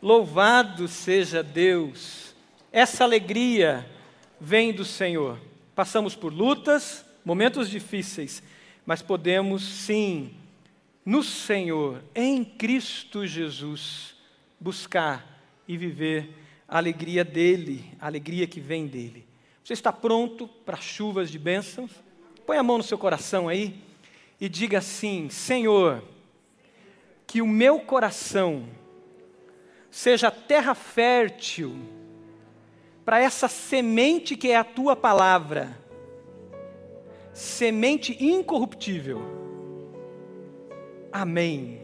Louvado seja Deus. Essa alegria vem do Senhor. Passamos por lutas, momentos difíceis, mas podemos sim, no Senhor, em Cristo Jesus, buscar e viver a alegria dele, a alegria que vem dele. Você está pronto para chuvas de bênçãos? Põe a mão no seu coração aí e diga assim: Senhor, que o meu coração seja terra fértil para essa semente que é a tua palavra, semente incorruptível. Amém.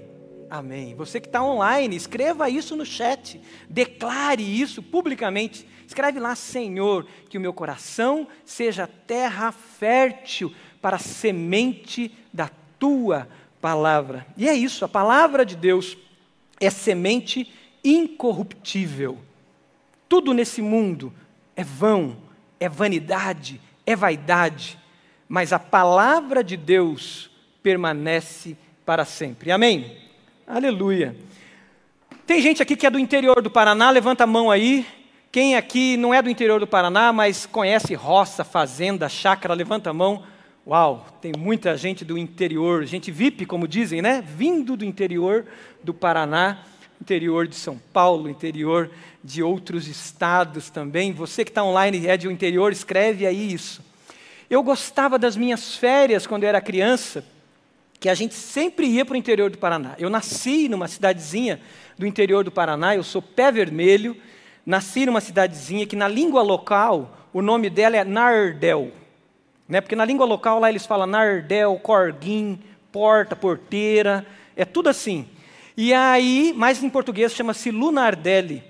Amém. Você que está online, escreva isso no chat, declare isso publicamente. Escreve lá, Senhor, que o meu coração seja terra fértil para a semente da tua palavra. E é isso, a palavra de Deus é semente incorruptível. Tudo nesse mundo é vão, é vanidade, é vaidade, mas a palavra de Deus permanece para sempre. Amém? Aleluia. Tem gente aqui que é do interior do Paraná, levanta a mão aí. Quem aqui não é do interior do Paraná, mas conhece roça, fazenda, chácara, levanta a mão. Uau, tem muita gente do interior, gente VIP, como dizem, né? Vindo do interior do Paraná interior de São Paulo, interior de outros estados também. Você que está online e é de um interior, escreve aí isso. Eu gostava das minhas férias quando eu era criança, que a gente sempre ia para o interior do Paraná. Eu nasci numa cidadezinha do interior do Paraná, eu sou pé vermelho, nasci numa cidadezinha que na língua local o nome dela é Nardel. Né? Porque na língua local lá eles falam Nardel, Corguim, porta, porteira, é tudo assim. E aí, mais em português, chama-se Lunardelli.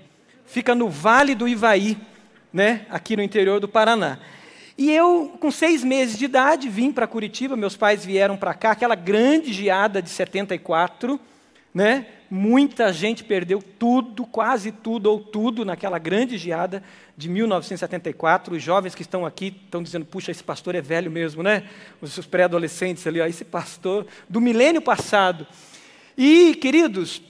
Fica no Vale do Ivaí, né, aqui no interior do Paraná. E eu, com seis meses de idade, vim para Curitiba, meus pais vieram para cá, aquela grande geada de 74, né? Muita gente perdeu tudo, quase tudo ou tudo naquela grande geada de 1974. Os jovens que estão aqui estão dizendo: puxa, esse pastor é velho mesmo, né? Os pré-adolescentes ali, ó, esse pastor do milênio passado. E, queridos,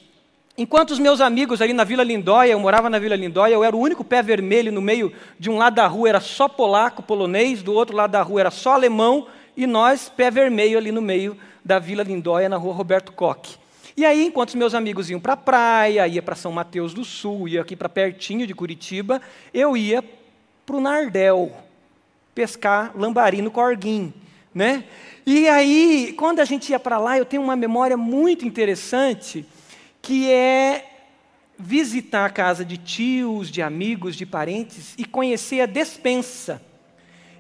enquanto os meus amigos ali na Vila Lindóia, eu morava na Vila Lindóia, eu era o único pé vermelho no meio, de um lado da rua era só polaco, polonês, do outro lado da rua era só alemão, e nós, pé vermelho ali no meio da Vila Lindóia, na rua Roberto Koch. E aí, enquanto os meus amigos iam para a praia, ia para São Mateus do Sul, ia aqui para pertinho de Curitiba, eu ia para o Nardel, pescar lambari no Corguim, né? E aí, quando a gente ia para lá, eu tenho uma memória muito interessante, que é visitar a casa de tios, de amigos, de parentes e conhecer a despensa.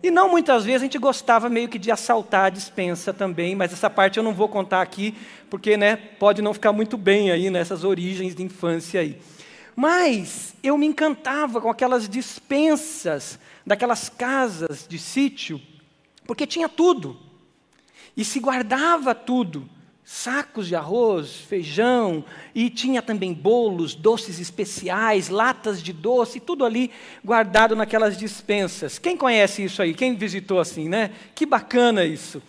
E não muitas vezes a gente gostava meio que de assaltar a dispensa também, mas essa parte eu não vou contar aqui, porque né, pode não ficar muito bem aí nessas origens de infância aí. Mas eu me encantava com aquelas dispensas daquelas casas de sítio, porque tinha tudo. E se guardava tudo, sacos de arroz, feijão, e tinha também bolos, doces especiais, latas de doce, tudo ali guardado naquelas dispensas. Quem conhece isso aí? Quem visitou assim, né? Que bacana isso.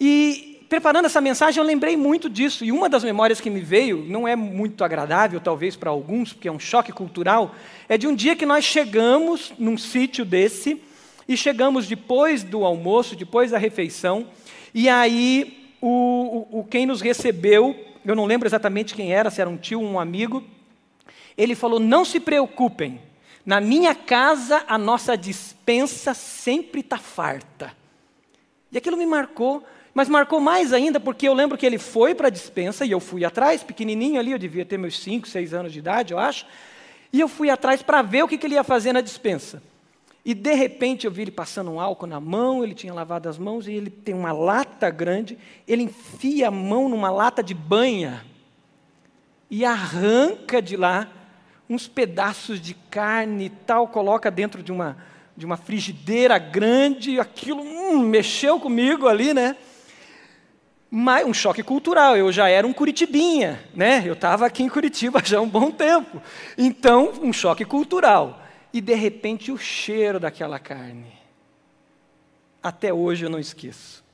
E preparando essa mensagem, eu lembrei muito disso, e uma das memórias que me veio, não é muito agradável talvez para alguns, porque é um choque cultural, é de um dia que nós chegamos num sítio desse, e chegamos depois do almoço, depois da refeição, e aí, o, o, quem nos recebeu, eu não lembro exatamente quem era, se era um tio, um amigo, ele falou: Não se preocupem, na minha casa a nossa dispensa sempre está farta. E aquilo me marcou, mas marcou mais ainda porque eu lembro que ele foi para a dispensa e eu fui atrás, pequenininho ali, eu devia ter meus 5, 6 anos de idade, eu acho, e eu fui atrás para ver o que, que ele ia fazer na dispensa. E de repente eu vi ele passando um álcool na mão, ele tinha lavado as mãos e ele tem uma lata grande, ele enfia a mão numa lata de banha e arranca de lá uns pedaços de carne e tal, coloca dentro de uma, de uma frigideira grande, aquilo hum, mexeu comigo ali, né? Mas um choque cultural, eu já era um curitibinha, né? Eu estava aqui em Curitiba já há um bom tempo. Então, um choque cultural e de repente o cheiro daquela carne. Até hoje eu não esqueço.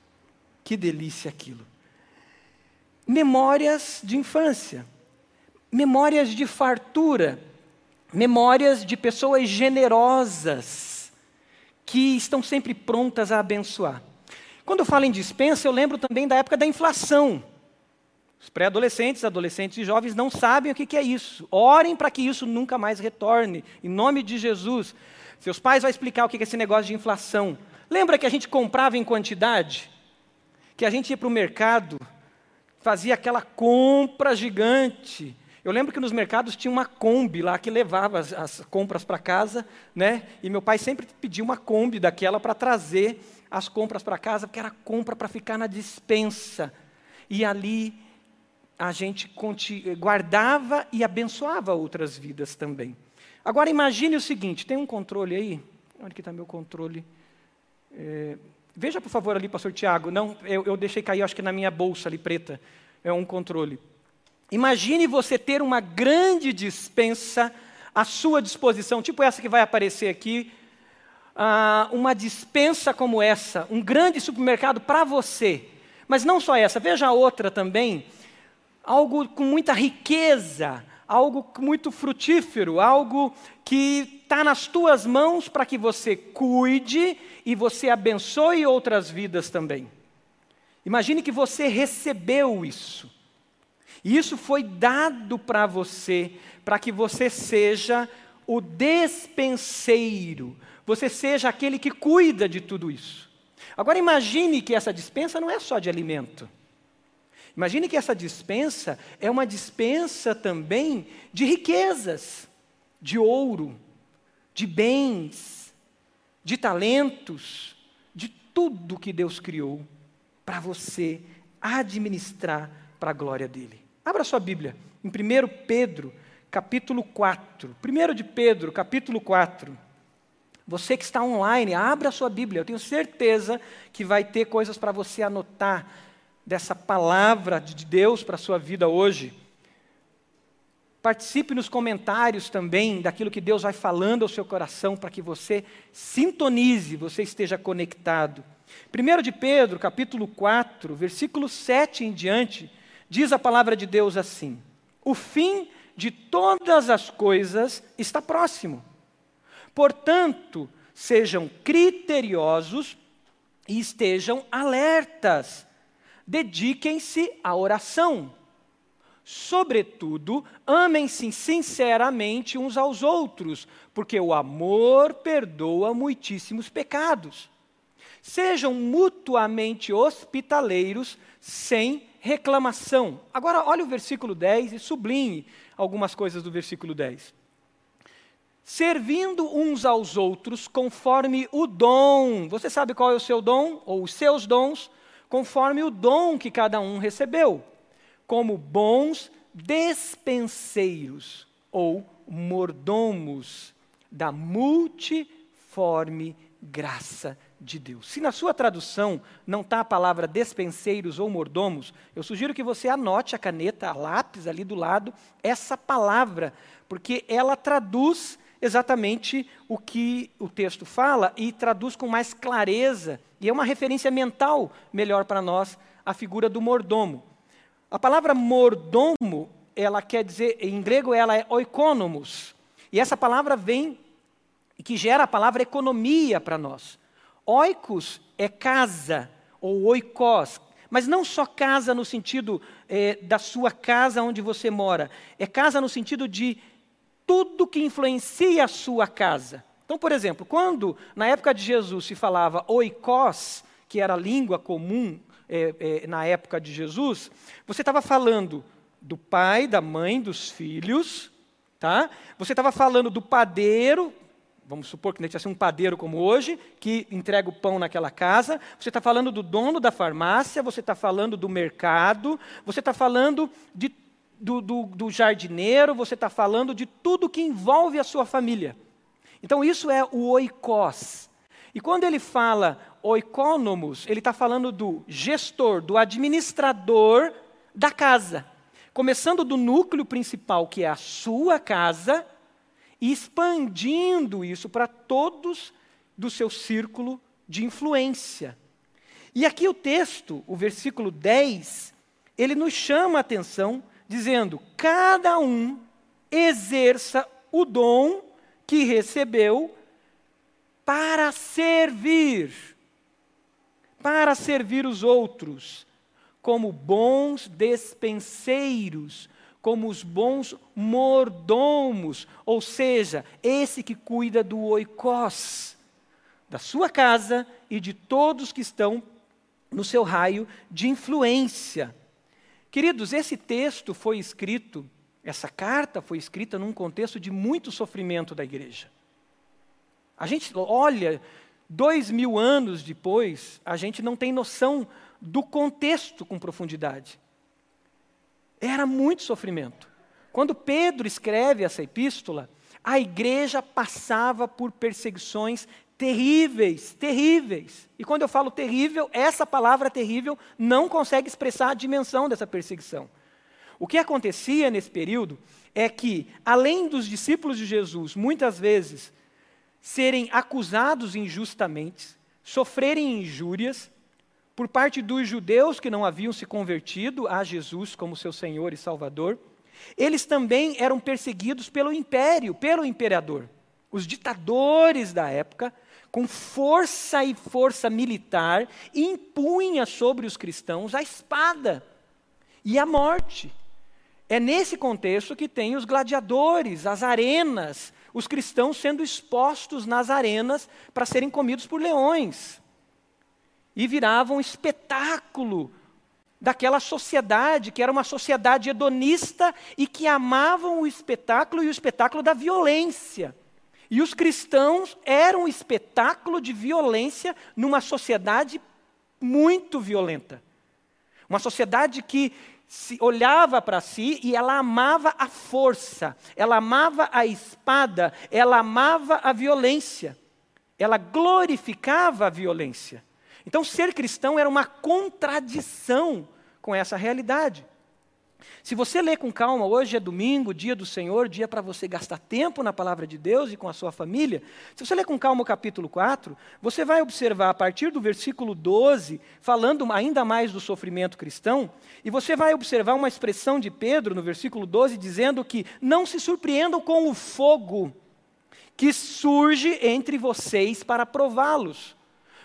Que delícia aquilo. Memórias de infância. memórias de fartura, memórias de pessoas generosas que estão sempre prontas a abençoar. Quando eu falo em dispensa, eu lembro também da época da inflação. Os pré-adolescentes, adolescentes e jovens não sabem o que é isso. Orem para que isso nunca mais retorne, em nome de Jesus. Seus pais vão explicar o que é esse negócio de inflação. Lembra que a gente comprava em quantidade? Que a gente ia para o mercado, fazia aquela compra gigante. Eu lembro que nos mercados tinha uma Kombi lá que levava as, as compras para casa, né? E meu pai sempre pedia uma Kombi daquela para trazer as compras para casa, porque era compra para ficar na dispensa. E ali a gente guardava e abençoava outras vidas também. Agora imagine o seguinte: tem um controle aí? Onde que está meu controle? É, veja, por favor, ali, pastor Tiago. Não, eu, eu deixei cair, acho que na minha bolsa ali preta. É um controle. Imagine você ter uma grande dispensa à sua disposição, tipo essa que vai aparecer aqui. Ah, uma dispensa como essa, um grande supermercado para você. Mas não só essa, veja a outra também algo com muita riqueza, algo muito frutífero, algo que está nas tuas mãos para que você cuide e você abençoe outras vidas também. Imagine que você recebeu isso. E isso foi dado para você, para que você seja o despenseiro, você seja aquele que cuida de tudo isso. Agora imagine que essa dispensa não é só de alimento. Imagine que essa dispensa é uma dispensa também de riquezas, de ouro, de bens, de talentos, de tudo que Deus criou para você administrar para a glória dele. Abra sua Bíblia em 1 Pedro, capítulo 4. 1 de Pedro, capítulo 4. Você que está online, abra a sua Bíblia. Eu tenho certeza que vai ter coisas para você anotar dessa palavra de Deus para a sua vida hoje. Participe nos comentários também daquilo que Deus vai falando ao seu coração para que você sintonize, você esteja conectado. 1 de Pedro, capítulo 4, versículo 7 em diante, diz a palavra de Deus assim: O fim de todas as coisas está próximo. Portanto, sejam criteriosos e estejam alertas dediquem-se à oração. Sobretudo, amem-se sinceramente uns aos outros, porque o amor perdoa muitíssimos pecados. Sejam mutuamente hospitaleiros sem reclamação. Agora, olha o versículo 10 e sublinhe algumas coisas do versículo 10. Servindo uns aos outros conforme o dom. Você sabe qual é o seu dom? Ou os seus dons? Conforme o dom que cada um recebeu, como bons despenseiros ou mordomos da multiforme graça de Deus. Se na sua tradução não está a palavra despenseiros ou mordomos, eu sugiro que você anote a caneta, a lápis ali do lado, essa palavra, porque ela traduz exatamente o que o texto fala e traduz com mais clareza, e é uma referência mental melhor para nós, a figura do mordomo. A palavra mordomo, ela quer dizer, em grego ela é oikonomos, e essa palavra vem, que gera a palavra economia para nós. Oikos é casa, ou oikos, mas não só casa no sentido é, da sua casa onde você mora, é casa no sentido de tudo que influencia a sua casa. Então, por exemplo, quando na época de Jesus se falava oikos, que era a língua comum é, é, na época de Jesus, você estava falando do pai, da mãe, dos filhos, tá? Você estava falando do padeiro, vamos supor que não tivesse um padeiro como hoje, que entrega o pão naquela casa. Você está falando do dono da farmácia, você está falando do mercado, você está falando de do, do, do jardineiro, você está falando de tudo que envolve a sua família. Então, isso é o oikos. E quando ele fala oikonomos, ele está falando do gestor, do administrador da casa. Começando do núcleo principal, que é a sua casa, e expandindo isso para todos do seu círculo de influência. E aqui o texto, o versículo 10, ele nos chama a atenção dizendo: cada um exerça o dom que recebeu para servir, para servir os outros, como bons despenseiros, como os bons mordomos, ou seja, esse que cuida do oikos, da sua casa e de todos que estão no seu raio de influência. Queridos, esse texto foi escrito, essa carta foi escrita num contexto de muito sofrimento da igreja. A gente olha, dois mil anos depois, a gente não tem noção do contexto com profundidade. Era muito sofrimento. Quando Pedro escreve essa epístola, a igreja passava por perseguições terríveis, terríveis. E quando eu falo terrível, essa palavra terrível não consegue expressar a dimensão dessa perseguição. O que acontecia nesse período é que, além dos discípulos de Jesus, muitas vezes, serem acusados injustamente, sofrerem injúrias por parte dos judeus que não haviam se convertido a Jesus como seu Senhor e Salvador, eles também eram perseguidos pelo império, pelo imperador. Os ditadores da época com força e força militar, impunha sobre os cristãos a espada e a morte. É nesse contexto que tem os gladiadores, as arenas, os cristãos sendo expostos nas arenas para serem comidos por leões. E viravam um espetáculo daquela sociedade, que era uma sociedade hedonista e que amavam o espetáculo e o espetáculo da violência. E os cristãos eram um espetáculo de violência numa sociedade muito violenta. Uma sociedade que se olhava para si e ela amava a força, ela amava a espada, ela amava a violência. Ela glorificava a violência. Então, ser cristão era uma contradição com essa realidade. Se você ler com calma, hoje é domingo, dia do Senhor, dia para você gastar tempo na palavra de Deus e com a sua família. Se você ler com calma o capítulo 4, você vai observar a partir do versículo 12, falando ainda mais do sofrimento cristão, e você vai observar uma expressão de Pedro no versículo 12 dizendo que não se surpreendam com o fogo que surge entre vocês para prová-los.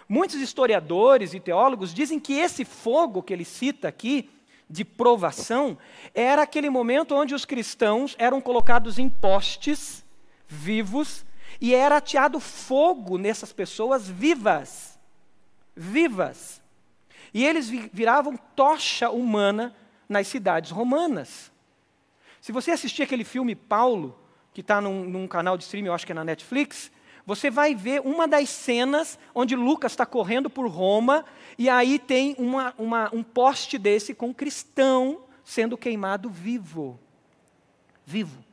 Muitos historiadores e teólogos dizem que esse fogo que ele cita aqui de provação era aquele momento onde os cristãos eram colocados em postes vivos e era ateado fogo nessas pessoas vivas. Vivas. E eles viravam tocha humana nas cidades romanas. Se você assistir aquele filme Paulo, que está num, num, canal de streaming, eu acho que é na Netflix, você vai ver uma das cenas onde Lucas está correndo por Roma e aí tem uma, uma, um poste desse com um cristão sendo queimado vivo. Vivo.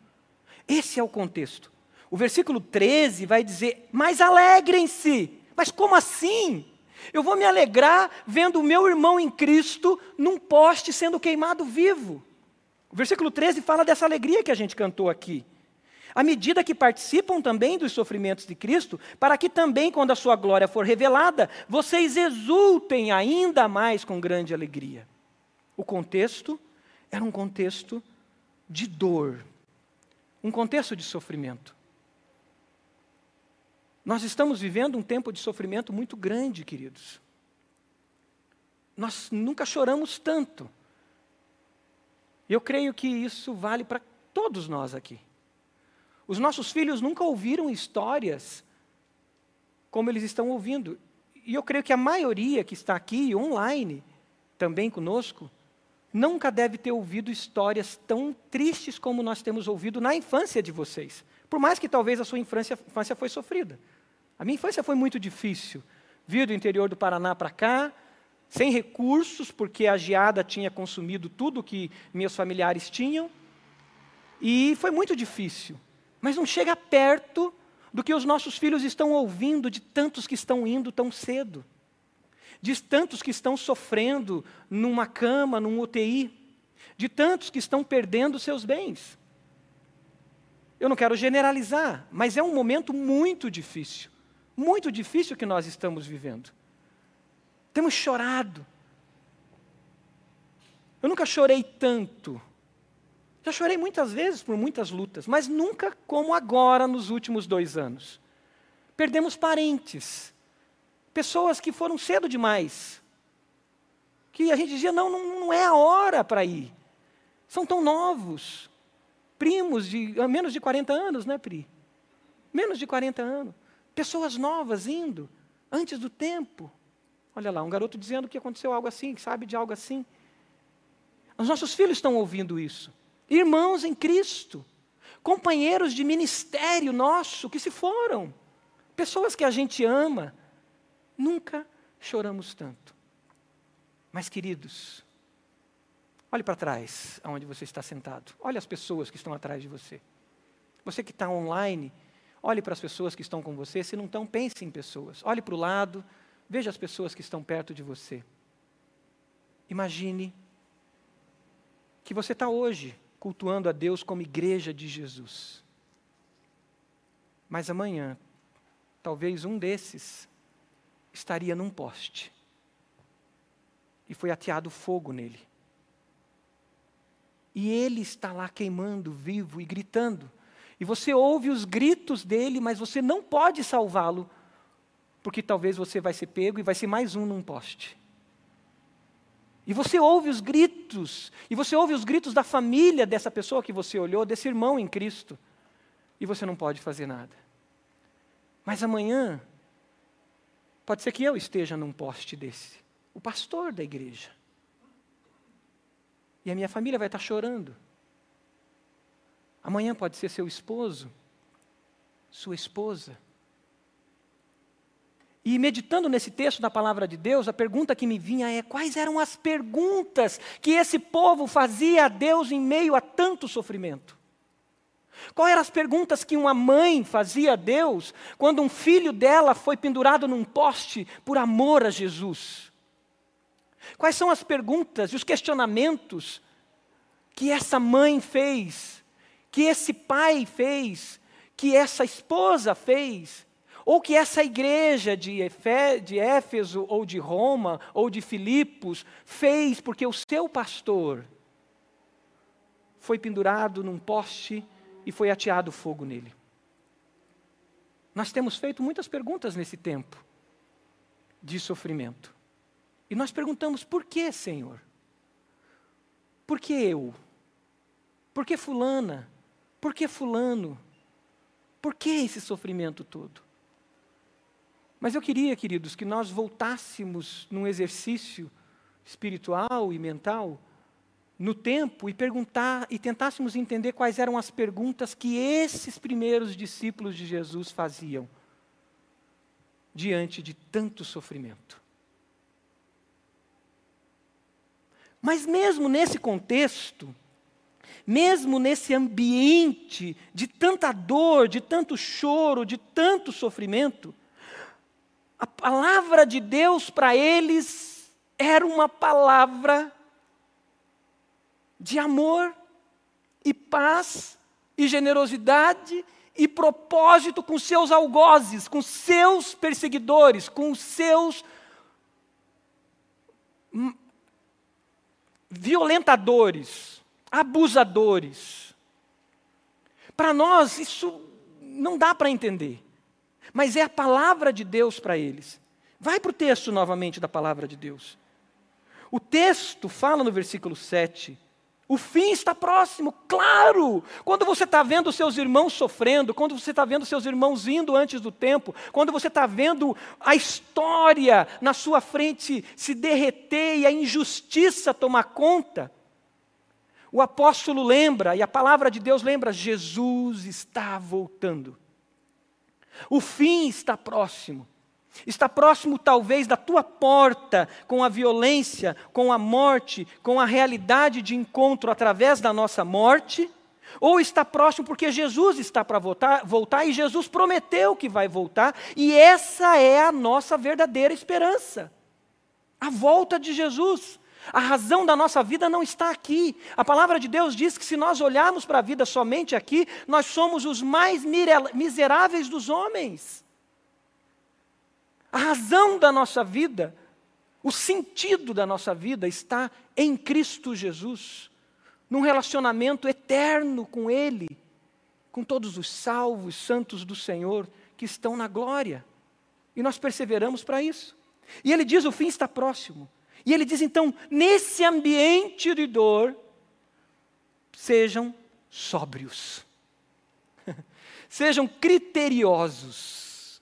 Esse é o contexto. O versículo 13 vai dizer: Mas alegrem-se. Mas como assim? Eu vou me alegrar vendo o meu irmão em Cristo num poste sendo queimado vivo. O versículo 13 fala dessa alegria que a gente cantou aqui à medida que participam também dos sofrimentos de Cristo, para que também, quando a sua glória for revelada, vocês exultem ainda mais com grande alegria. O contexto era um contexto de dor, um contexto de sofrimento. Nós estamos vivendo um tempo de sofrimento muito grande, queridos. Nós nunca choramos tanto. Eu creio que isso vale para todos nós aqui. Os nossos filhos nunca ouviram histórias como eles estão ouvindo. E eu creio que a maioria que está aqui online, também conosco, nunca deve ter ouvido histórias tão tristes como nós temos ouvido na infância de vocês. Por mais que talvez a sua infância, infância foi sofrida. A minha infância foi muito difícil. Vir do interior do Paraná para cá, sem recursos, porque a geada tinha consumido tudo que meus familiares tinham. E foi muito difícil mas não chega perto do que os nossos filhos estão ouvindo de tantos que estão indo tão cedo, de tantos que estão sofrendo numa cama, num UTI, de tantos que estão perdendo seus bens. Eu não quero generalizar, mas é um momento muito difícil, muito difícil que nós estamos vivendo. Temos chorado. Eu nunca chorei tanto Já chorei muitas vezes por muitas lutas, mas nunca como agora nos últimos dois anos. Perdemos parentes, pessoas que foram cedo demais, que a gente dizia: não, não, não é a hora para ir. São tão novos, primos de menos de 40 anos, né, Pri? Menos de 40 anos. Pessoas novas indo, antes do tempo. Olha lá, um garoto dizendo que aconteceu algo assim, que sabe de algo assim. Os nossos filhos estão ouvindo isso. Irmãos em Cristo, companheiros de ministério nosso que se foram, pessoas que a gente ama. Nunca choramos tanto. Mas, queridos, olhe para trás, aonde você está sentado. Olhe as pessoas que estão atrás de você. Você que está online, olhe para as pessoas que estão com você. Se não estão, pense em pessoas. Olhe para o lado, veja as pessoas que estão perto de você. Imagine que você está hoje cultuando a Deus como igreja de Jesus. Mas amanhã, talvez um desses estaria num poste e foi ateado fogo nele. E ele está lá queimando, vivo e gritando. E você ouve os gritos dele, mas você não pode salvá-lo, porque talvez você vai ser pego e vai ser mais um num poste. E você ouve os gritos, e você ouve os gritos da família dessa pessoa que você olhou, desse irmão em Cristo, e você não pode fazer nada. Mas amanhã, pode ser que eu esteja num poste desse o pastor da igreja. E a minha família vai estar chorando. Amanhã pode ser seu esposo, sua esposa. E meditando nesse texto da palavra de Deus, a pergunta que me vinha é: quais eram as perguntas que esse povo fazia a Deus em meio a tanto sofrimento? Quais eram as perguntas que uma mãe fazia a Deus quando um filho dela foi pendurado num poste por amor a Jesus? Quais são as perguntas e os questionamentos que essa mãe fez, que esse pai fez, que essa esposa fez, ou que essa igreja de, de Éfeso, ou de Roma, ou de Filipos fez, porque o seu pastor foi pendurado num poste e foi ateado fogo nele. Nós temos feito muitas perguntas nesse tempo de sofrimento. E nós perguntamos: por que, Senhor? Por que eu? Por que Fulana? Por que Fulano? Por que esse sofrimento todo? Mas eu queria, queridos, que nós voltássemos num exercício espiritual e mental no tempo e perguntar e tentássemos entender quais eram as perguntas que esses primeiros discípulos de Jesus faziam diante de tanto sofrimento. Mas mesmo nesse contexto, mesmo nesse ambiente de tanta dor, de tanto choro, de tanto sofrimento, a palavra de Deus para eles era uma palavra de amor e paz e generosidade e propósito com seus algozes, com seus perseguidores, com seus violentadores, abusadores. Para nós, isso não dá para entender, mas é a palavra de Deus para eles. Vai para o texto novamente da palavra de Deus. O texto fala no versículo 7 o fim está próximo, claro. Quando você está vendo seus irmãos sofrendo, quando você está vendo seus irmãos indo antes do tempo, quando você está vendo a história na sua frente se derreter e a injustiça tomar conta, o apóstolo lembra, e a palavra de Deus lembra: Jesus está voltando. O fim está próximo. Está próximo, talvez, da tua porta, com a violência, com a morte, com a realidade de encontro através da nossa morte, ou está próximo porque Jesus está para voltar, voltar e Jesus prometeu que vai voltar, e essa é a nossa verdadeira esperança. A volta de Jesus. A razão da nossa vida não está aqui. A palavra de Deus diz que se nós olharmos para a vida somente aqui, nós somos os mais miseráveis dos homens. A razão da nossa vida, o sentido da nossa vida está em Cristo Jesus. num relacionamento eterno com Ele, com todos os salvos, santos do Senhor que estão na glória. E nós perseveramos para isso. E ele diz: o fim está próximo. E ele diz então: nesse ambiente de dor, sejam sóbrios, sejam criteriosos.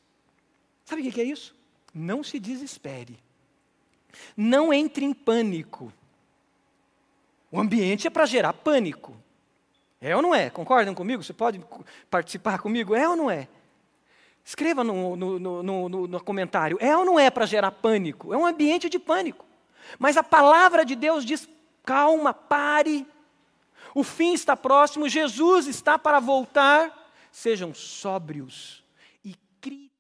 Sabe o que é isso? Não se desespere, não entre em pânico. O ambiente é para gerar pânico. É ou não é? Concordam comigo? Você pode participar comigo? É ou não é? Escreva no, no, no, no comentário. É ou não é para gerar pânico? É um ambiente de pânico. Mas a palavra de Deus diz: calma, pare. O fim está próximo, Jesus está para voltar. Sejam sóbrios e criteriosos.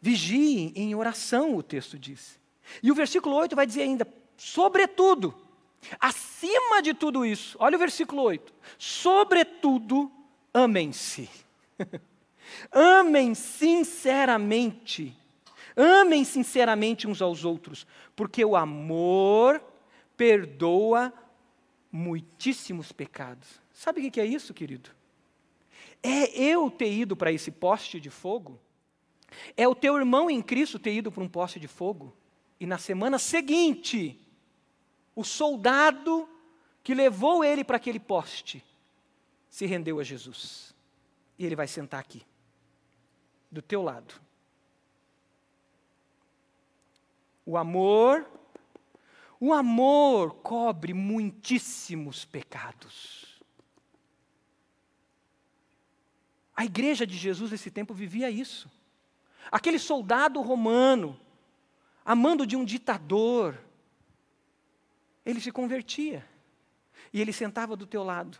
Vigiem em oração, o texto diz. E o versículo 8 vai dizer ainda: sobretudo, acima de tudo isso, olha o versículo 8: sobretudo, amem-se. amem sinceramente. Amem sinceramente uns aos outros, porque o amor perdoa muitíssimos pecados. Sabe o que é isso, querido? É eu ter ido para esse poste de fogo? É o teu irmão em Cristo ter ido para um poste de fogo? E na semana seguinte, o soldado que levou ele para aquele poste se rendeu a Jesus. E ele vai sentar aqui, do teu lado. O amor, o amor cobre muitíssimos pecados. A igreja de Jesus nesse tempo vivia isso. Aquele soldado romano amando de um ditador, ele se convertia e ele sentava do teu lado.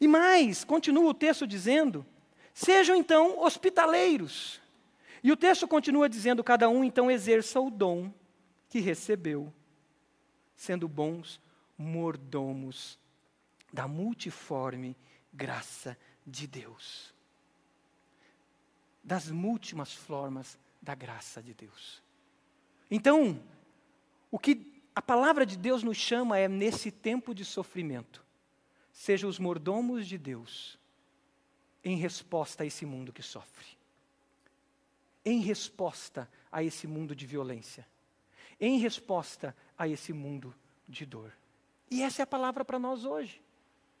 E mais, continua o texto dizendo: sejam então hospitaleiros. E o texto continua dizendo: cada um então exerça o dom que recebeu, sendo bons mordomos da multiforme graça de Deus das múltiplas formas da graça de Deus. Então, o que a palavra de Deus nos chama é, nesse tempo de sofrimento, sejam os mordomos de Deus em resposta a esse mundo que sofre, em resposta a esse mundo de violência, em resposta a esse mundo de dor. E essa é a palavra para nós hoje,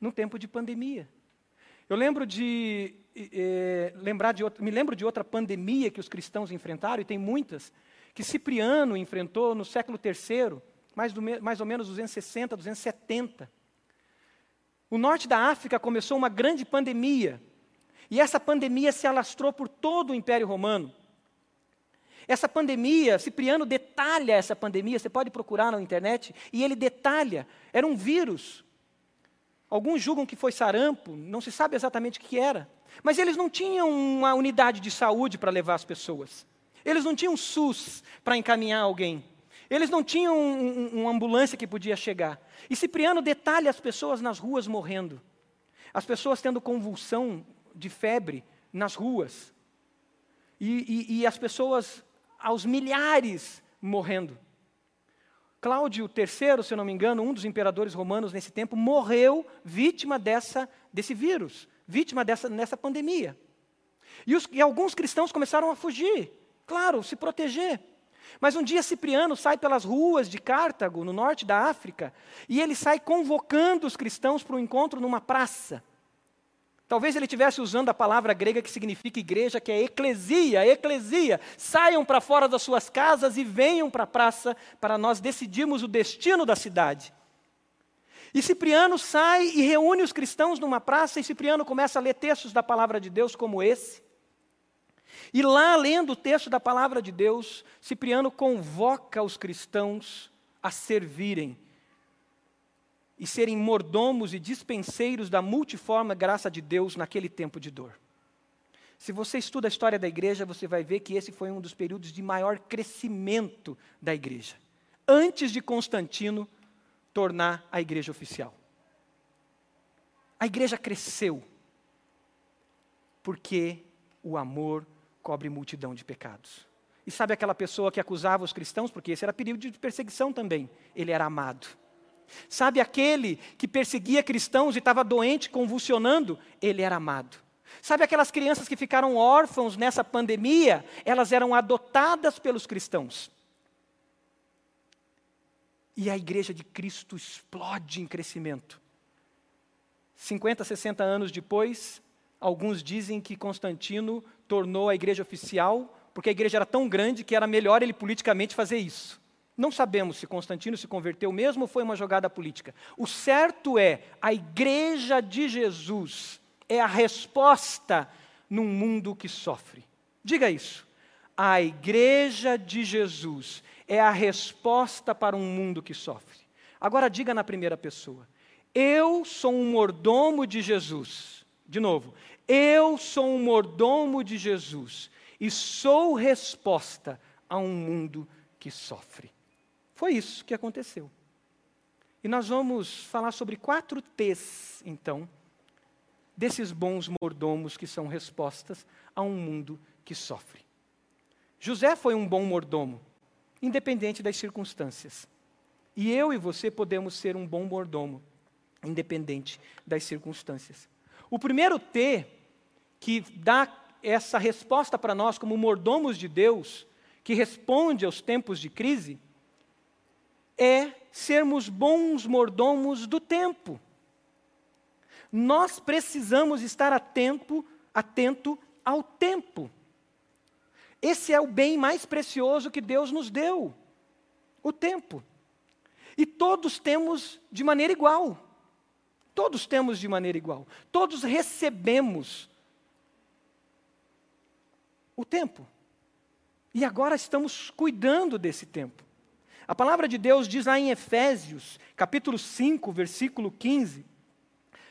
no tempo de pandemia. Eu lembro de lembrar de me lembro de outra pandemia que os cristãos enfrentaram, e tem muitas, que Cipriano enfrentou no século III, mais, do, mais ou menos 260, 270. O norte da África começou uma grande pandemia, e essa pandemia se alastrou por todo o Império Romano. Essa pandemia, Cipriano detalha essa pandemia, você pode procurar na internet, e ele detalha, era um vírus Alguns julgam que foi sarampo, não se sabe exatamente o que era. Mas eles não tinham uma unidade de saúde para levar as pessoas. Eles não tinham SUS para encaminhar alguém. Eles não tinham um, um, uma ambulância que podia chegar. E Cipriano detalha as pessoas nas ruas morrendo. As pessoas tendo convulsão de febre nas ruas. E, e, e as pessoas aos milhares morrendo. Cláudio III, se eu não me engano, um dos imperadores romanos nesse tempo, morreu vítima dessa, desse vírus, vítima dessa nessa pandemia. E, os, e alguns cristãos começaram a fugir, claro, se proteger. Mas um dia Cipriano sai pelas ruas de Cartago, no norte da África, e ele sai convocando os cristãos para um encontro numa praça. Talvez ele estivesse usando a palavra grega que significa igreja, que é eclesia, eclesia. Saiam para fora das suas casas e venham para a praça para nós decidirmos o destino da cidade. E Cipriano sai e reúne os cristãos numa praça, e Cipriano começa a ler textos da palavra de Deus como esse. E lá, lendo o texto da palavra de Deus, Cipriano convoca os cristãos a servirem e serem mordomos e dispenseiros da multiforme graça de Deus naquele tempo de dor. Se você estuda a história da igreja, você vai ver que esse foi um dos períodos de maior crescimento da igreja, antes de Constantino tornar a igreja oficial. A igreja cresceu porque o amor cobre multidão de pecados. E sabe aquela pessoa que acusava os cristãos, porque esse era período de perseguição também? Ele era amado. Sabe aquele que perseguia cristãos e estava doente, convulsionando? Ele era amado. Sabe aquelas crianças que ficaram órfãos nessa pandemia? Elas eram adotadas pelos cristãos. E a igreja de Cristo explode em crescimento. 50, 60 anos depois, alguns dizem que Constantino tornou a igreja oficial, porque a igreja era tão grande que era melhor ele politicamente fazer isso. Não sabemos se Constantino se converteu mesmo ou foi uma jogada política. O certo é, a igreja de Jesus é a resposta num mundo que sofre. Diga isso. A igreja de Jesus é a resposta para um mundo que sofre. Agora diga na primeira pessoa: eu sou um mordomo de Jesus. De novo, eu sou um mordomo de Jesus e sou resposta a um mundo que sofre. Foi isso que aconteceu. E nós vamos falar sobre quatro T's, então, desses bons mordomos que são respostas a um mundo que sofre. José foi um bom mordomo, independente das circunstâncias. E eu e você podemos ser um bom mordomo independente das circunstâncias. O primeiro T, que dá essa resposta para nós como mordomos de Deus, que responde aos tempos de crise, é sermos bons mordomos do tempo. Nós precisamos estar atento, atento ao tempo. Esse é o bem mais precioso que Deus nos deu, o tempo. E todos temos de maneira igual. Todos temos de maneira igual. Todos recebemos o tempo. E agora estamos cuidando desse tempo. A palavra de Deus diz lá em Efésios, capítulo 5, versículo 15.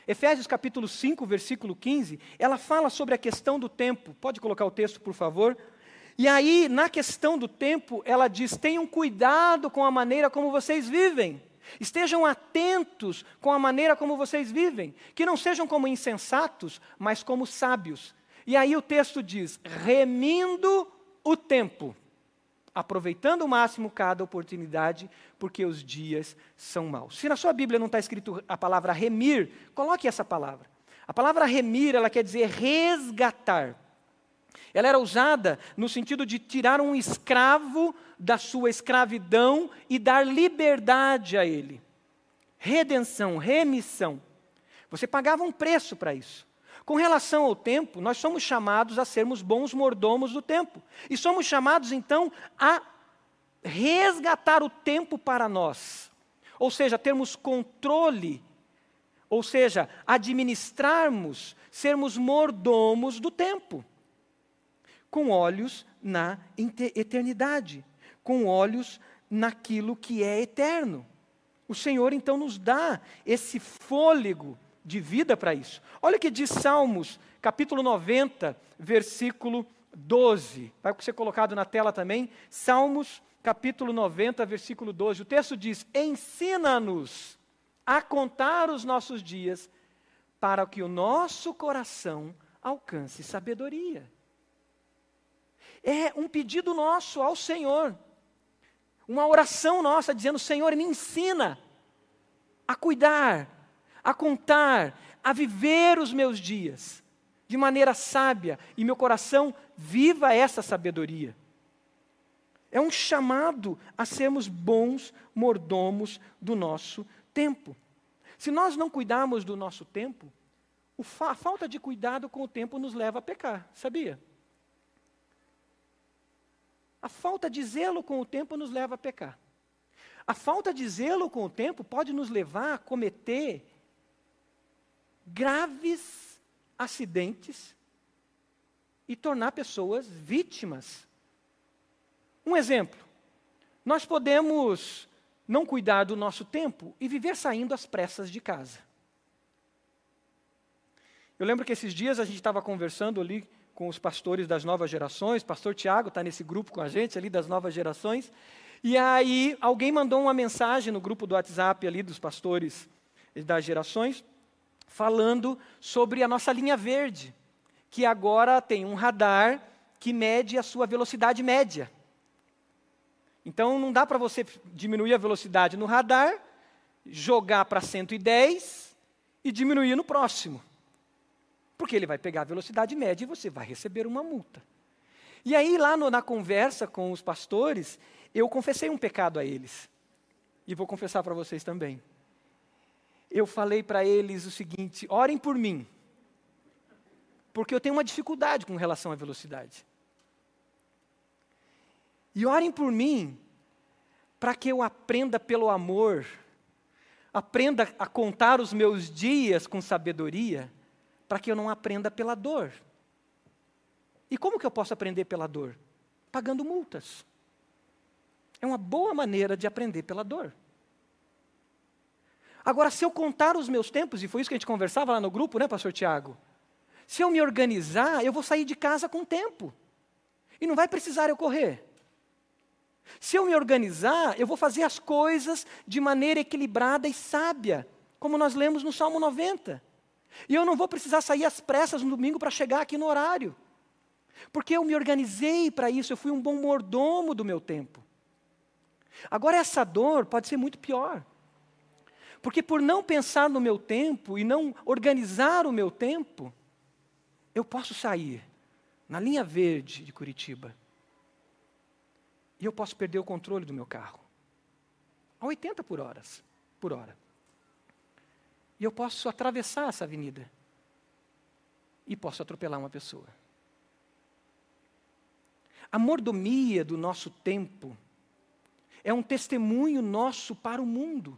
Efésios capítulo 5, versículo 15, ela fala sobre a questão do tempo. Pode colocar o texto, por favor? E aí, na questão do tempo, ela diz: tenham cuidado com a maneira como vocês vivem. Estejam atentos com a maneira como vocês vivem, que não sejam como insensatos, mas como sábios. E aí o texto diz: remindo o tempo, aproveitando o máximo cada oportunidade, porque os dias são maus. Se na sua Bíblia não está escrito a palavra remir, coloque essa palavra. A palavra remir, ela quer dizer resgatar. Ela era usada no sentido de tirar um escravo da sua escravidão e dar liberdade a ele. Redenção, remissão. Você pagava um preço para isso. Com relação ao tempo, nós somos chamados a sermos bons mordomos do tempo. E somos chamados, então, a resgatar o tempo para nós. Ou seja, termos controle, ou seja, administrarmos, sermos mordomos do tempo, com olhos na eternidade com olhos naquilo que é eterno. O Senhor então nos dá esse fôlego de vida para isso. Olha o que diz Salmos, capítulo 90, versículo 12. Vai ser colocado na tela também. Salmos, capítulo 90, versículo 12. O texto diz: Ensina-nos a contar os nossos dias, para que o nosso coração alcance sabedoria. É um pedido nosso ao Senhor uma oração nossa dizendo: Senhor, me ensina a cuidar, a contar, a viver os meus dias de maneira sábia e meu coração viva essa sabedoria. É um chamado a sermos bons mordomos do nosso tempo. Se nós não cuidarmos do nosso tempo, a falta de cuidado com o tempo nos leva a pecar, sabia? A falta de zelo com o tempo nos leva a pecar. A falta de zelo com o tempo pode nos levar a cometer graves acidentes e tornar pessoas vítimas. Um exemplo: nós podemos não cuidar do nosso tempo e viver saindo às pressas de casa. Eu lembro que esses dias a gente estava conversando ali com os pastores das novas gerações, pastor Tiago está nesse grupo com a gente ali das novas gerações, e aí alguém mandou uma mensagem no grupo do WhatsApp ali dos pastores das gerações, falando sobre a nossa linha verde, que agora tem um radar que mede a sua velocidade média. Então não dá para você diminuir a velocidade no radar, jogar para 110 e diminuir no próximo. Porque ele vai pegar a velocidade média e você vai receber uma multa. E aí, lá no, na conversa com os pastores, eu confessei um pecado a eles. E vou confessar para vocês também. Eu falei para eles o seguinte: orem por mim. Porque eu tenho uma dificuldade com relação à velocidade. E orem por mim, para que eu aprenda pelo amor, aprenda a contar os meus dias com sabedoria, para que eu não aprenda pela dor. E como que eu posso aprender pela dor? Pagando multas. É uma boa maneira de aprender pela dor. Agora, se eu contar os meus tempos, e foi isso que a gente conversava lá no grupo, né, pastor Tiago? Se eu me organizar, eu vou sair de casa com tempo. E não vai precisar eu correr. Se eu me organizar, eu vou fazer as coisas de maneira equilibrada e sábia, como nós lemos no Salmo 90. E eu não vou precisar sair às pressas no domingo para chegar aqui no horário. Porque eu me organizei para isso, eu fui um bom mordomo do meu tempo. Agora, essa dor pode ser muito pior. Porque por não pensar no meu tempo e não organizar o meu tempo, eu posso sair na linha verde de Curitiba e eu posso perder o controle do meu carro. A 80 por, horas, por hora. E eu posso atravessar essa avenida. E posso atropelar uma pessoa. A mordomia do nosso tempo é um testemunho nosso para o mundo.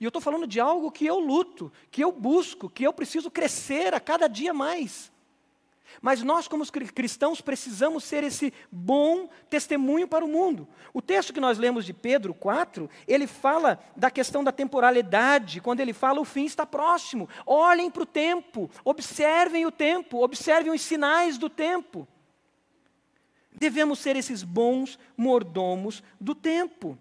E eu estou falando de algo que eu luto, que eu busco, que eu preciso crescer a cada dia mais. Mas nós, como cristãos, precisamos ser esse bom testemunho para o mundo. O texto que nós lemos de Pedro 4, ele fala da questão da temporalidade, quando ele fala o fim está próximo. Olhem para o tempo, observem o tempo, observem os sinais do tempo. Devemos ser esses bons mordomos do tempo.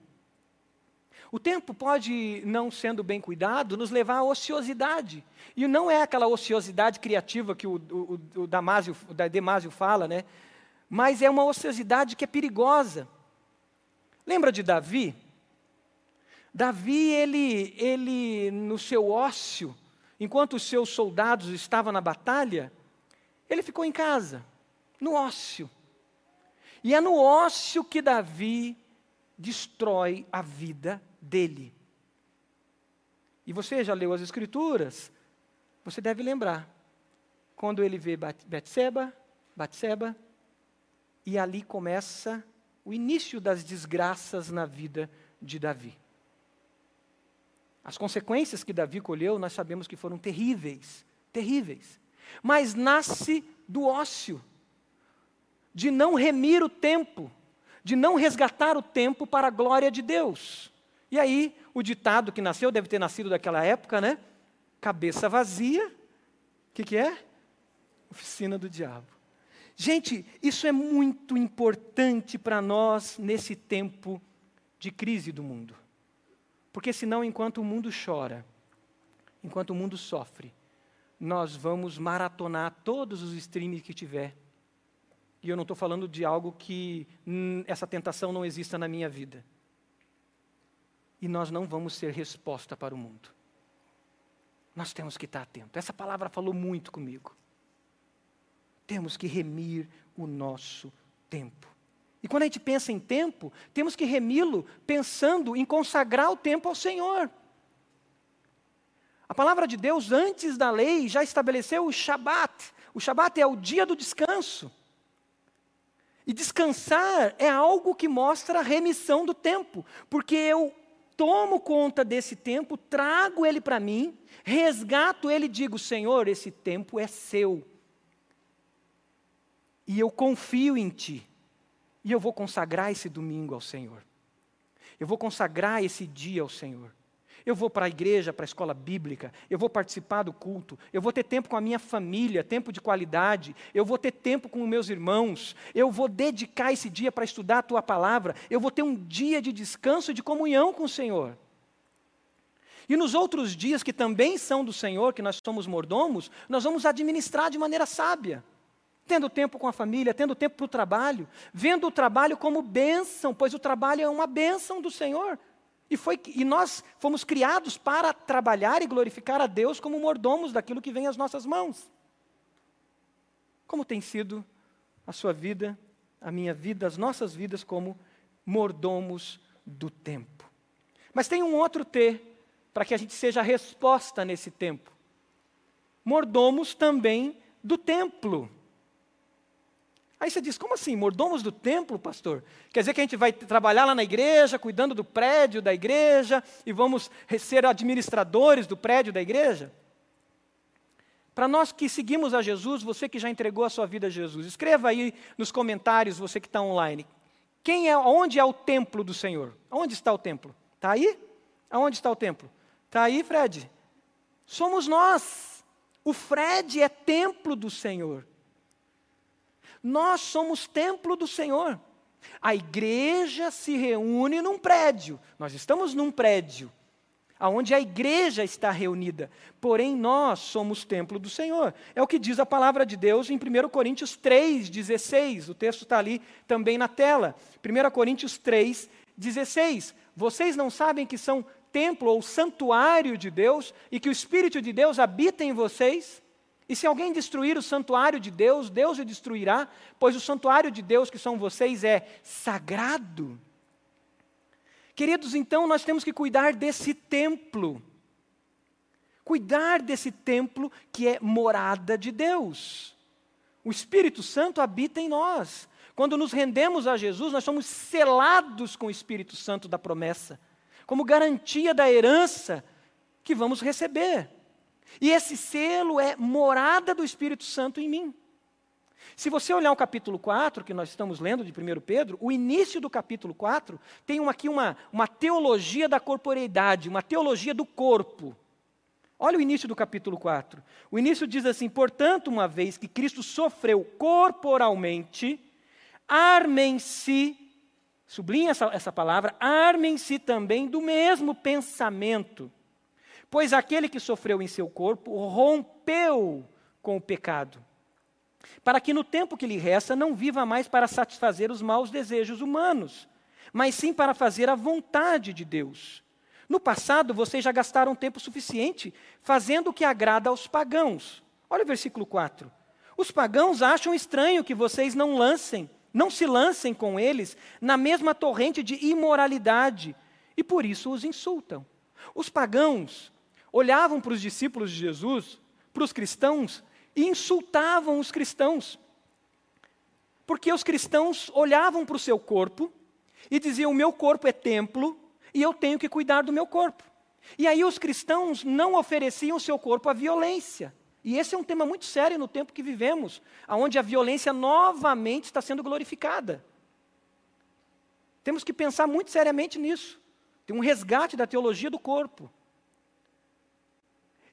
O tempo pode, não sendo bem cuidado, nos levar à ociosidade. E não é aquela ociosidade criativa que o, o, o Damásio, o Demásio fala, né? mas é uma ociosidade que é perigosa. Lembra de Davi? Davi, ele, ele no seu ócio, enquanto os seus soldados estavam na batalha, ele ficou em casa, no ócio. E é no ócio que Davi destrói a vida dele. E você já leu as Escrituras? Você deve lembrar. Quando ele vê Batseba, Batseba, e ali começa o início das desgraças na vida de Davi. As consequências que Davi colheu, nós sabemos que foram terríveis, terríveis. Mas nasce do ócio, de não remir o tempo, de não resgatar o tempo para a glória de Deus. E aí, o ditado que nasceu, deve ter nascido daquela época, né? Cabeça vazia, o que, que é? Oficina do diabo. Gente, isso é muito importante para nós nesse tempo de crise do mundo. Porque senão, enquanto o mundo chora, enquanto o mundo sofre, nós vamos maratonar todos os streams que tiver. E eu não estou falando de algo que hum, essa tentação não exista na minha vida e nós não vamos ser resposta para o mundo. Nós temos que estar atentos. Essa palavra falou muito comigo. Temos que remir o nosso tempo. E quando a gente pensa em tempo, temos que remi-lo pensando em consagrar o tempo ao Senhor. A palavra de Deus, antes da lei, já estabeleceu o Shabat. O Shabat é o dia do descanso. E descansar é algo que mostra a remissão do tempo, porque eu tomo conta desse tempo, trago ele para mim, resgato ele e digo: Senhor, esse tempo é seu. E eu confio em Ti. E eu vou consagrar esse domingo ao Senhor. Eu vou consagrar esse dia ao Senhor. Eu vou para a igreja, para a escola bíblica, eu vou participar do culto, eu vou ter tempo com a minha família, tempo de qualidade, eu vou ter tempo com os meus irmãos, eu vou dedicar esse dia para estudar a tua palavra, eu vou ter um dia de descanso e de comunhão com o Senhor. E nos outros dias que também são do Senhor, que nós somos mordomos, nós vamos administrar de maneira sábia. tendo tempo com a família, tendo tempo para o trabalho, vendo o trabalho como bênção, pois o trabalho é uma bênção do Senhor. E, foi, e nós fomos criados para trabalhar e glorificar a Deus como mordomos daquilo que vem às nossas mãos. Como tem sido a sua vida, a minha vida, as nossas vidas como mordomos do tempo. Mas tem um outro T para que a gente seja a resposta nesse tempo. Mordomos também do templo. Aí você diz, como assim? Mordomos do templo, pastor? Quer dizer que a gente vai trabalhar lá na igreja, cuidando do prédio da igreja, e vamos ser administradores do prédio da igreja? Para nós que seguimos a Jesus, você que já entregou a sua vida a Jesus, escreva aí nos comentários, você que está online. Quem é, onde é o templo do Senhor? Onde está o templo? Está aí? Aonde está o templo? Está aí, Fred? Somos nós. O Fred é templo do Senhor. Nós somos templo do Senhor. A igreja se reúne num prédio. Nós estamos num prédio aonde a igreja está reunida. Porém, nós somos templo do Senhor. É o que diz a palavra de Deus em 1 Coríntios 3,16. O texto está ali também na tela. 1 Coríntios 3,16. Vocês não sabem que são templo ou santuário de Deus e que o Espírito de Deus habita em vocês? E se alguém destruir o santuário de Deus, Deus o destruirá, pois o santuário de Deus, que são vocês, é sagrado. Queridos, então nós temos que cuidar desse templo. Cuidar desse templo que é morada de Deus. O Espírito Santo habita em nós. Quando nos rendemos a Jesus, nós somos selados com o Espírito Santo da promessa, como garantia da herança que vamos receber. E esse selo é morada do Espírito Santo em mim. Se você olhar o capítulo 4, que nós estamos lendo de 1 Pedro, o início do capítulo 4 tem aqui uma, uma teologia da corporeidade, uma teologia do corpo. Olha o início do capítulo 4. O início diz assim: Portanto, uma vez que Cristo sofreu corporalmente, armem-se, sublinha essa, essa palavra, armem-se também do mesmo pensamento. Pois aquele que sofreu em seu corpo rompeu com o pecado, para que no tempo que lhe resta não viva mais para satisfazer os maus desejos humanos, mas sim para fazer a vontade de Deus. No passado, vocês já gastaram tempo suficiente fazendo o que agrada aos pagãos. Olha o versículo 4. Os pagãos acham estranho que vocês não lancem, não se lancem com eles na mesma torrente de imoralidade, e por isso os insultam. Os pagãos olhavam para os discípulos de Jesus, para os cristãos, e insultavam os cristãos. Porque os cristãos olhavam para o seu corpo e diziam: O meu corpo é templo e eu tenho que cuidar do meu corpo. E aí os cristãos não ofereciam o seu corpo à violência. E esse é um tema muito sério no tempo que vivemos, onde a violência novamente está sendo glorificada. Temos que pensar muito seriamente nisso. Tem um resgate da teologia do corpo.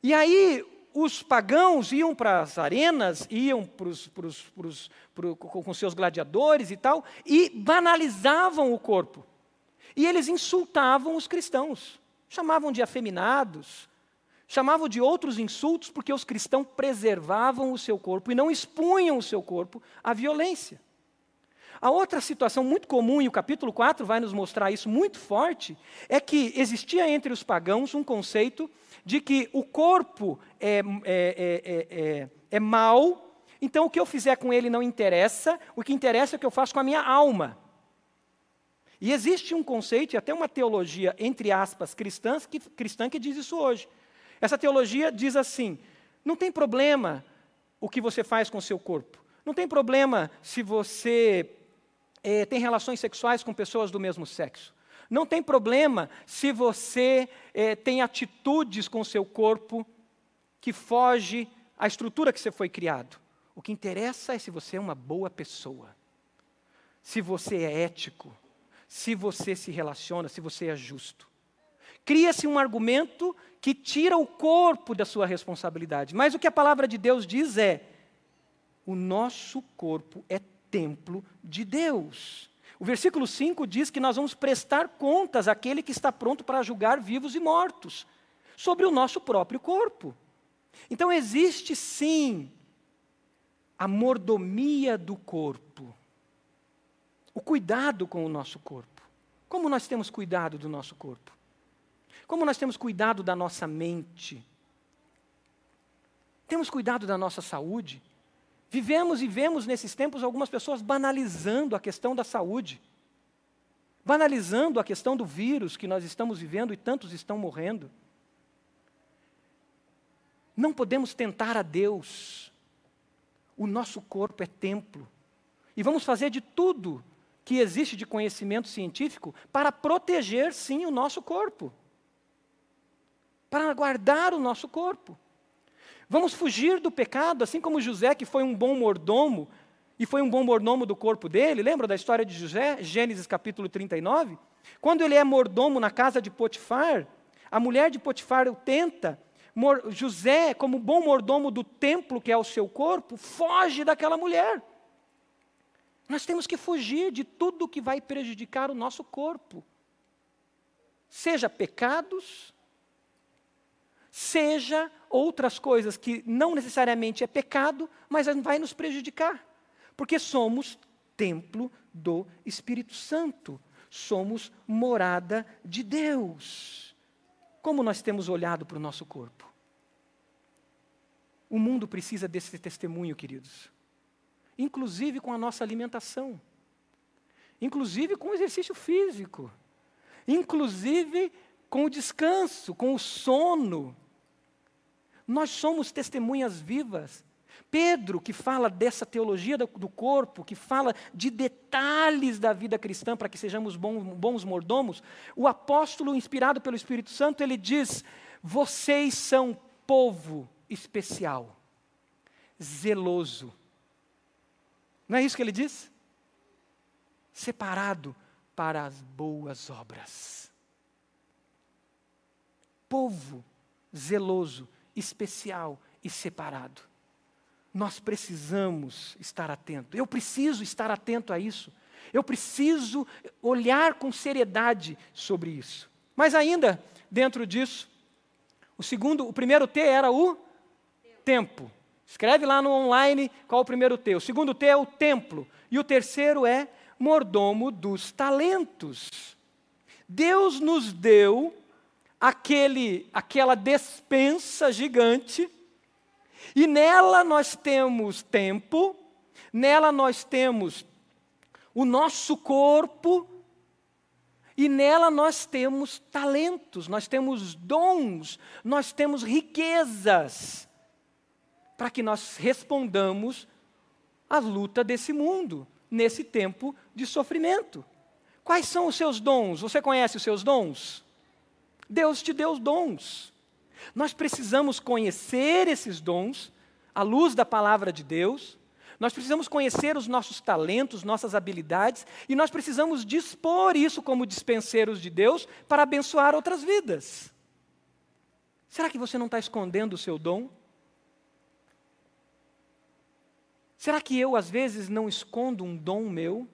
E aí os pagãos iam para as arenas, iam pros, pros, pros, pro, com seus gladiadores e tal, e banalizavam o corpo. E eles insultavam os cristãos, chamavam de afeminados, chamavam de outros insultos, porque os cristãos preservavam o seu corpo e não expunham o seu corpo à violência. A outra situação muito comum, e o capítulo 4 vai nos mostrar isso muito forte, é que existia entre os pagãos um conceito de que o corpo é, é, é, é, é mal, então o que eu fizer com ele não interessa, o que interessa é o que eu faço com a minha alma. E existe um conceito e até uma teologia, entre aspas, cristãs, que, cristã que diz isso hoje. Essa teologia diz assim: não tem problema o que você faz com o seu corpo. Não tem problema se você é, tem relações sexuais com pessoas do mesmo sexo. Não tem problema se você é, tem atitudes com seu corpo que foge à estrutura que você foi criado. O que interessa é se você é uma boa pessoa, se você é ético, se você se relaciona, se você é justo. Cria-se um argumento que tira o corpo da sua responsabilidade. Mas o que a palavra de Deus diz é: o nosso corpo é templo de Deus. O versículo 5 diz que nós vamos prestar contas àquele que está pronto para julgar vivos e mortos, sobre o nosso próprio corpo. Então existe sim a mordomia do corpo, o cuidado com o nosso corpo. Como nós temos cuidado do nosso corpo? Como nós temos cuidado da nossa mente? Temos cuidado da nossa saúde? Vivemos e vemos nesses tempos algumas pessoas banalizando a questão da saúde, banalizando a questão do vírus que nós estamos vivendo e tantos estão morrendo. Não podemos tentar a Deus. O nosso corpo é templo. E vamos fazer de tudo que existe de conhecimento científico para proteger, sim, o nosso corpo. Para guardar o nosso corpo. Vamos fugir do pecado, assim como José, que foi um bom mordomo, e foi um bom mordomo do corpo dele. Lembra da história de José, Gênesis capítulo 39? Quando ele é mordomo na casa de Potifar, a mulher de Potifar o tenta. José, como bom mordomo do templo que é o seu corpo, foge daquela mulher. Nós temos que fugir de tudo que vai prejudicar o nosso corpo. Seja pecados, seja outras coisas que não necessariamente é pecado, mas vai nos prejudicar. Porque somos templo do Espírito Santo, somos morada de Deus. Como nós temos olhado para o nosso corpo? O mundo precisa desse testemunho, queridos. Inclusive com a nossa alimentação, inclusive com o exercício físico, inclusive com o descanso, com o sono, nós somos testemunhas vivas. Pedro, que fala dessa teologia do corpo, que fala de detalhes da vida cristã para que sejamos bons, mordomos, o apóstolo, inspirado pelo Espírito Santo, ele diz: Vocês são povo especial, zeloso. Não é isso que ele diz? Separado para as boas obras. Povo zeloso especial e separado. Nós precisamos estar atento. Eu preciso estar atento a isso. Eu preciso olhar com seriedade sobre isso. Mas ainda dentro disso, o segundo, o primeiro T era o tempo. Escreve lá no online qual o primeiro T. O segundo T é o templo e o terceiro é mordomo dos talentos. Deus nos deu aquele, aquela despensa gigante, e nela nós temos tempo, nela nós temos o nosso corpo, e nela nós temos talentos, nós temos dons, nós temos riquezas, para que nós respondamos à luta desse mundo, nesse tempo de sofrimento. Quais são os seus dons? Você conhece os seus dons? Deus te deu dons. Nós precisamos conhecer esses dons à luz da palavra de Deus. Nós precisamos conhecer os nossos talentos, nossas habilidades, e nós precisamos dispor isso como dispenseiros de Deus para abençoar outras vidas. Será que você não está escondendo o seu dom? Será que eu, às vezes, não escondo um dom meu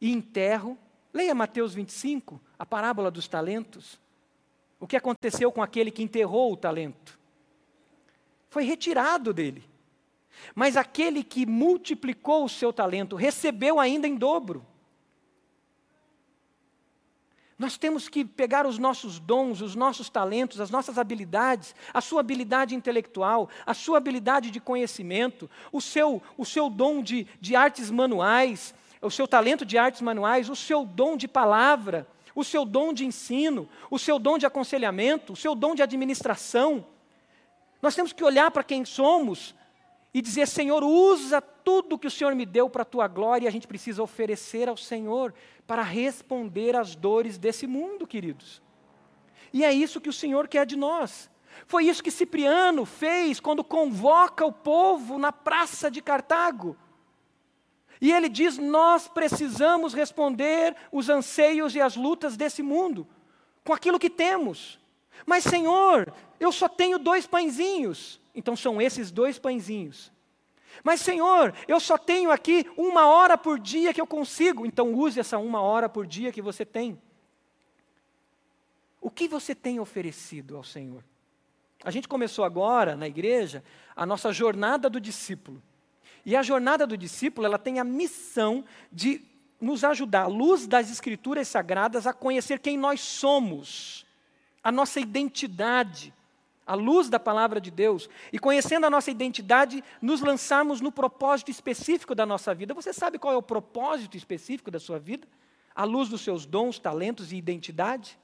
e enterro? Leia Mateus 25 a parábola dos talentos. O que aconteceu com aquele que enterrou o talento? Foi retirado dele. Mas aquele que multiplicou o seu talento recebeu ainda em dobro. Nós temos que pegar os nossos dons, os nossos talentos, as nossas habilidades, a sua habilidade intelectual, a sua habilidade de conhecimento, o seu, o seu dom de, de artes manuais, o seu talento de artes manuais, o seu dom de palavra, o seu dom de ensino, o seu dom de aconselhamento, o seu dom de administração. Nós temos que olhar para quem somos e dizer: Senhor, usa tudo que o Senhor me deu para a tua glória, e a gente precisa oferecer ao Senhor para responder às dores desse mundo, queridos. E é isso que o Senhor quer de nós. Foi isso que Cipriano fez quando convoca o povo na praça de Cartago. E ele diz: nós precisamos responder os anseios e as lutas desse mundo com aquilo que temos. Mas, Senhor, eu só tenho dois pãezinhos. Então são esses dois pãezinhos. Mas, Senhor, eu só tenho aqui uma hora por dia que eu consigo. Então use essa uma hora por dia que você tem. O que você tem oferecido ao Senhor? A gente começou agora na igreja a nossa jornada do discípulo. E a jornada do discípulo, ela tem a missão de nos ajudar, à luz das escrituras sagradas, a conhecer quem nós somos, a nossa identidade, à luz da palavra de Deus. E conhecendo a nossa identidade, nos lançarmos no propósito específico da nossa vida. Você sabe qual é o propósito específico da sua vida? À luz dos seus dons, talentos e identidade?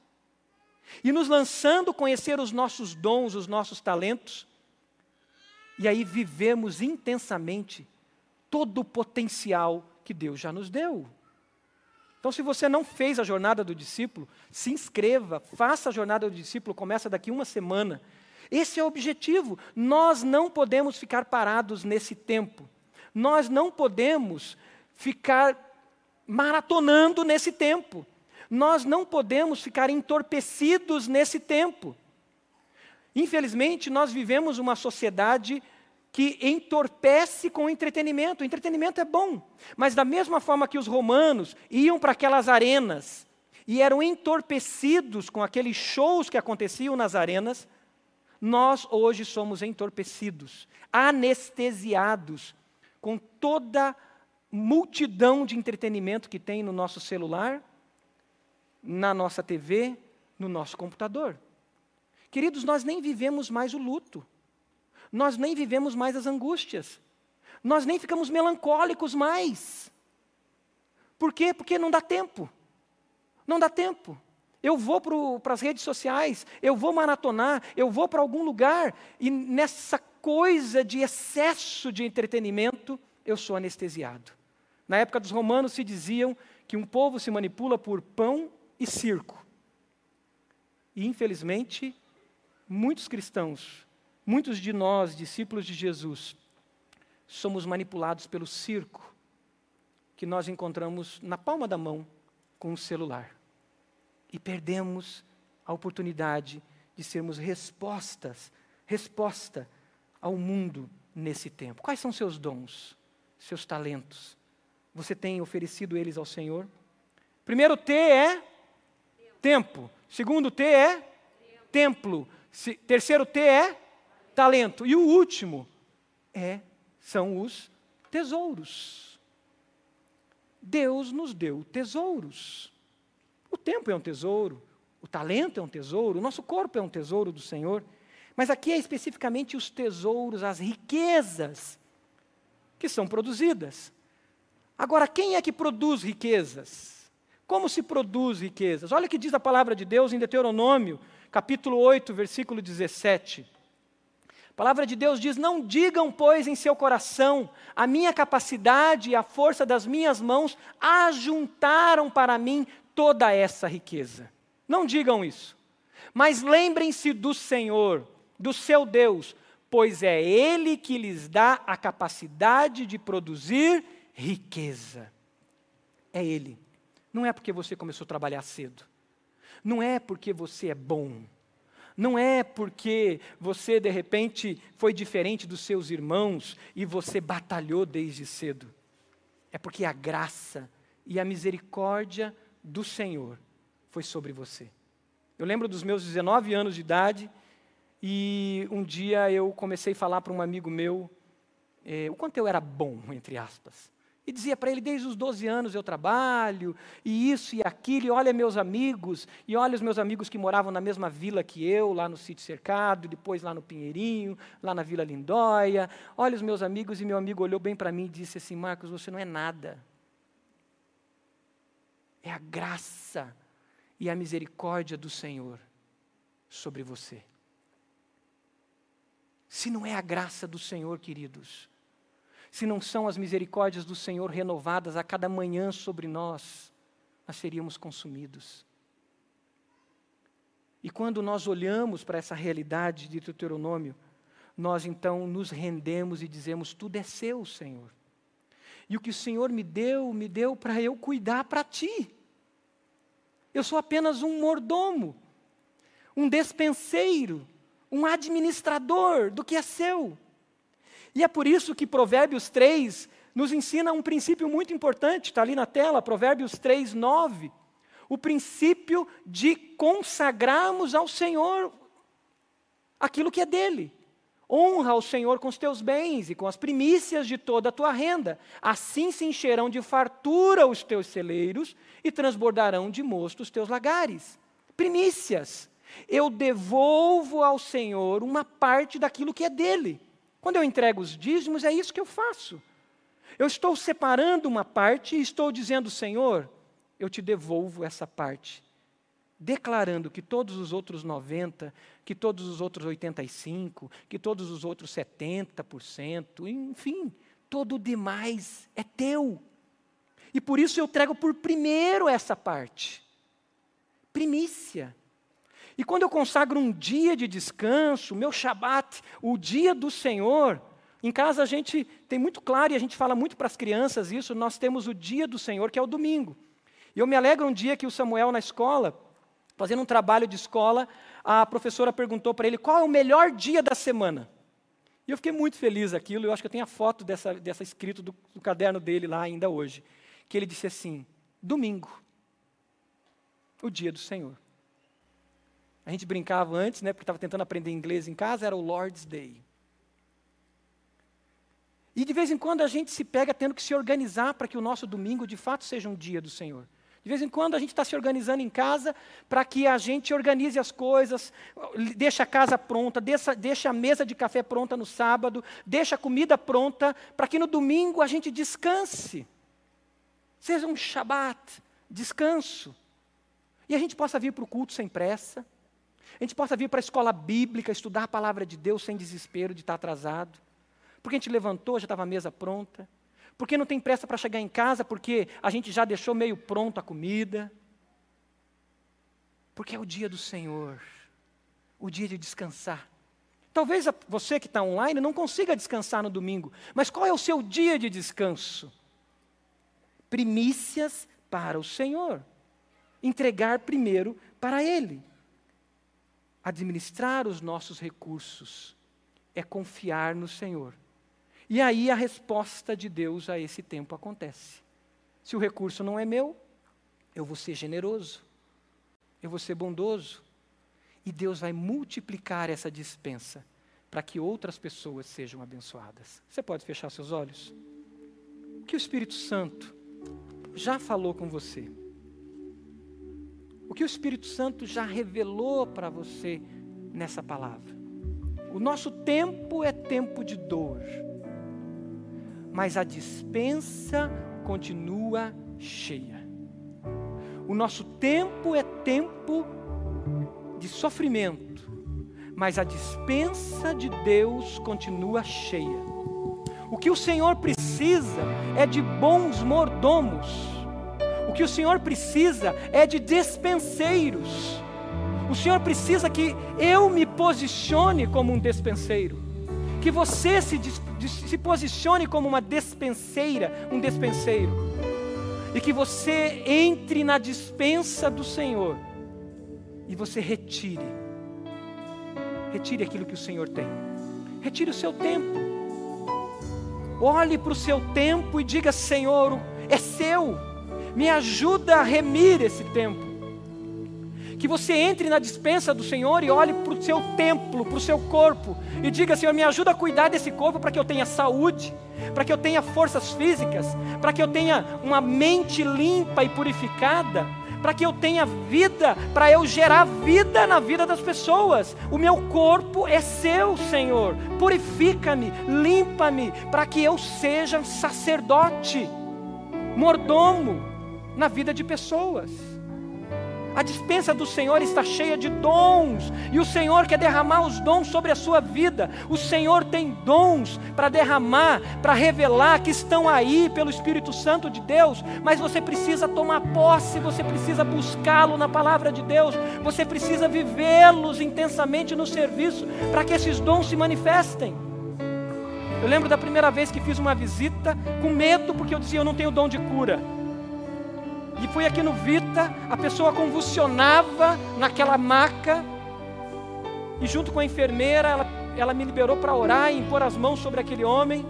E nos lançando conhecer os nossos dons, os nossos talentos, e aí vivemos intensamente todo o potencial que Deus já nos deu. Então, se você não fez a jornada do discípulo, se inscreva, faça a jornada do discípulo, começa daqui uma semana. Esse é o objetivo. Nós não podemos ficar parados nesse tempo. Nós não podemos ficar maratonando nesse tempo. Nós não podemos ficar entorpecidos nesse tempo. Infelizmente, nós vivemos uma sociedade que entorpece com o entretenimento. O entretenimento é bom, mas da mesma forma que os romanos iam para aquelas arenas e eram entorpecidos com aqueles shows que aconteciam nas arenas, nós hoje somos entorpecidos, anestesiados com toda multidão de entretenimento que tem no nosso celular, na nossa TV, no nosso computador. Queridos, nós nem vivemos mais o luto nós nem vivemos mais as angústias. Nós nem ficamos melancólicos mais. Por quê? Porque não dá tempo. Não dá tempo. Eu vou para as redes sociais, eu vou maratonar, eu vou para algum lugar e nessa coisa de excesso de entretenimento, eu sou anestesiado. Na época dos romanos se diziam que um povo se manipula por pão e circo. E infelizmente, muitos cristãos Muitos de nós, discípulos de Jesus, somos manipulados pelo circo que nós encontramos na palma da mão com o celular. E perdemos a oportunidade de sermos respostas, resposta ao mundo nesse tempo. Quais são seus dons, seus talentos? Você tem oferecido eles ao Senhor? Primeiro T é tempo. Segundo T é templo. Terceiro T é talento. E o último é são os tesouros. Deus nos deu tesouros. O tempo é um tesouro, o talento é um tesouro, o nosso corpo é um tesouro do Senhor. Mas aqui é especificamente os tesouros, as riquezas que são produzidas. Agora, quem é que produz riquezas? Como se produz riquezas? Olha o que diz a palavra de Deus em Deuteronômio, capítulo 8, versículo 17. A palavra de Deus diz: Não digam, pois, em seu coração, a minha capacidade e a força das minhas mãos ajuntaram para mim toda essa riqueza. Não digam isso. Mas lembrem-se do Senhor, do seu Deus, pois é Ele que lhes dá a capacidade de produzir riqueza. É Ele. Não é porque você começou a trabalhar cedo. Não é porque você é bom. Não é porque você de repente foi diferente dos seus irmãos e você batalhou desde cedo. É porque a graça e a misericórdia do Senhor foi sobre você. Eu lembro dos meus 19 anos de idade e um dia eu comecei a falar para um amigo meu eh, o quanto eu era bom, entre aspas. E dizia para ele: desde os 12 anos eu trabalho, e isso e aquilo, e olha meus amigos, e olha os meus amigos que moravam na mesma vila que eu, lá no sítio cercado, depois lá no Pinheirinho, lá na Vila Lindóia. Olha os meus amigos, e meu amigo olhou bem para mim e disse assim: Marcos, você não é nada. É a graça e a misericórdia do Senhor sobre você. Se não é a graça do Senhor, queridos, se não são as misericórdias do Senhor renovadas a cada manhã sobre nós, nós seríamos consumidos. E quando nós olhamos para essa realidade de Deuteronômio, nós então nos rendemos e dizemos: tudo é seu, Senhor. E o que o Senhor me deu, me deu para eu cuidar para ti. Eu sou apenas um mordomo, um despenseiro, um administrador do que é seu. E é por isso que Provérbios 3 nos ensina um princípio muito importante, está ali na tela, Provérbios 3, 9. O princípio de consagrarmos ao Senhor aquilo que é dele. Honra o Senhor com os teus bens e com as primícias de toda a tua renda. Assim se encherão de fartura os teus celeiros e transbordarão de mosto os teus lagares. Primícias. Eu devolvo ao Senhor uma parte daquilo que é dele. Quando eu entrego os dízimos, é isso que eu faço. Eu estou separando uma parte e estou dizendo, Senhor, eu te devolvo essa parte declarando que todos os outros 90, que todos os outros 85, que todos os outros 70%, enfim, todo o demais é teu. E por isso eu trago por primeiro essa parte. Primícia. E quando eu consagro um dia de descanso, meu Shabat, o dia do Senhor, em casa a gente tem muito claro e a gente fala muito para as crianças isso, nós temos o dia do Senhor, que é o domingo. E eu me alegro um dia que o Samuel na escola, Fazendo um trabalho de escola, a professora perguntou para ele qual é o melhor dia da semana. E eu fiquei muito feliz aquilo, eu acho que eu tenho a foto dessa, dessa escrito do, do caderno dele lá ainda hoje. Que ele disse assim: domingo, o dia do Senhor. A gente brincava antes, né, porque estava tentando aprender inglês em casa, era o Lord's Day. E de vez em quando a gente se pega tendo que se organizar para que o nosso domingo de fato seja um dia do Senhor. De vez em quando a gente está se organizando em casa para que a gente organize as coisas, deixa a casa pronta, deixa, deixa a mesa de café pronta no sábado, deixa a comida pronta, para que no domingo a gente descanse. Seja um shabat, descanso. E a gente possa vir para o culto sem pressa. A gente possa vir para a escola bíblica, estudar a palavra de Deus sem desespero de estar atrasado. Porque a gente levantou, já estava a mesa pronta. Porque não tem pressa para chegar em casa, porque a gente já deixou meio pronto a comida. Porque é o dia do Senhor, o dia de descansar. Talvez você que está online não consiga descansar no domingo, mas qual é o seu dia de descanso? Primícias para o Senhor. Entregar primeiro para Ele. Administrar os nossos recursos é confiar no Senhor e aí a resposta de Deus a esse tempo acontece. Se o recurso não é meu, eu vou ser generoso, eu vou ser bondoso, e Deus vai multiplicar essa dispensa para que outras pessoas sejam abençoadas. Você pode fechar seus olhos? Que o Espírito Santo já falou com você? O que o Espírito Santo já revelou para você nessa palavra? O nosso tempo é tempo de dor mas a dispensa continua cheia. O nosso tempo é tempo de sofrimento, mas a dispensa de Deus continua cheia. O que o Senhor precisa é de bons mordomos. O que o Senhor precisa é de despenseiros. O Senhor precisa que eu me posicione como um despenseiro. Que você se, se posicione como uma despenseira, um despenseiro, e que você entre na dispensa do Senhor. E você retire, retire aquilo que o Senhor tem, retire o seu tempo, olhe para o seu tempo e diga: Senhor, é seu, me ajuda a remir esse tempo que você entre na dispensa do Senhor e olhe para o seu templo, para o seu corpo, e diga: Senhor, me ajuda a cuidar desse corpo para que eu tenha saúde, para que eu tenha forças físicas, para que eu tenha uma mente limpa e purificada, para que eu tenha vida, para eu gerar vida na vida das pessoas. O meu corpo é seu, Senhor. Purifica-me, limpa-me, para que eu seja sacerdote, mordomo na vida de pessoas. A dispensa do Senhor está cheia de dons, e o Senhor quer derramar os dons sobre a sua vida. O Senhor tem dons para derramar, para revelar que estão aí pelo Espírito Santo de Deus, mas você precisa tomar posse, você precisa buscá-lo na palavra de Deus, você precisa vivê-los intensamente no serviço para que esses dons se manifestem. Eu lembro da primeira vez que fiz uma visita com medo, porque eu dizia: Eu não tenho dom de cura. E foi aqui no Vita, a pessoa convulsionava naquela maca. E junto com a enfermeira, ela, ela me liberou para orar e impor as mãos sobre aquele homem.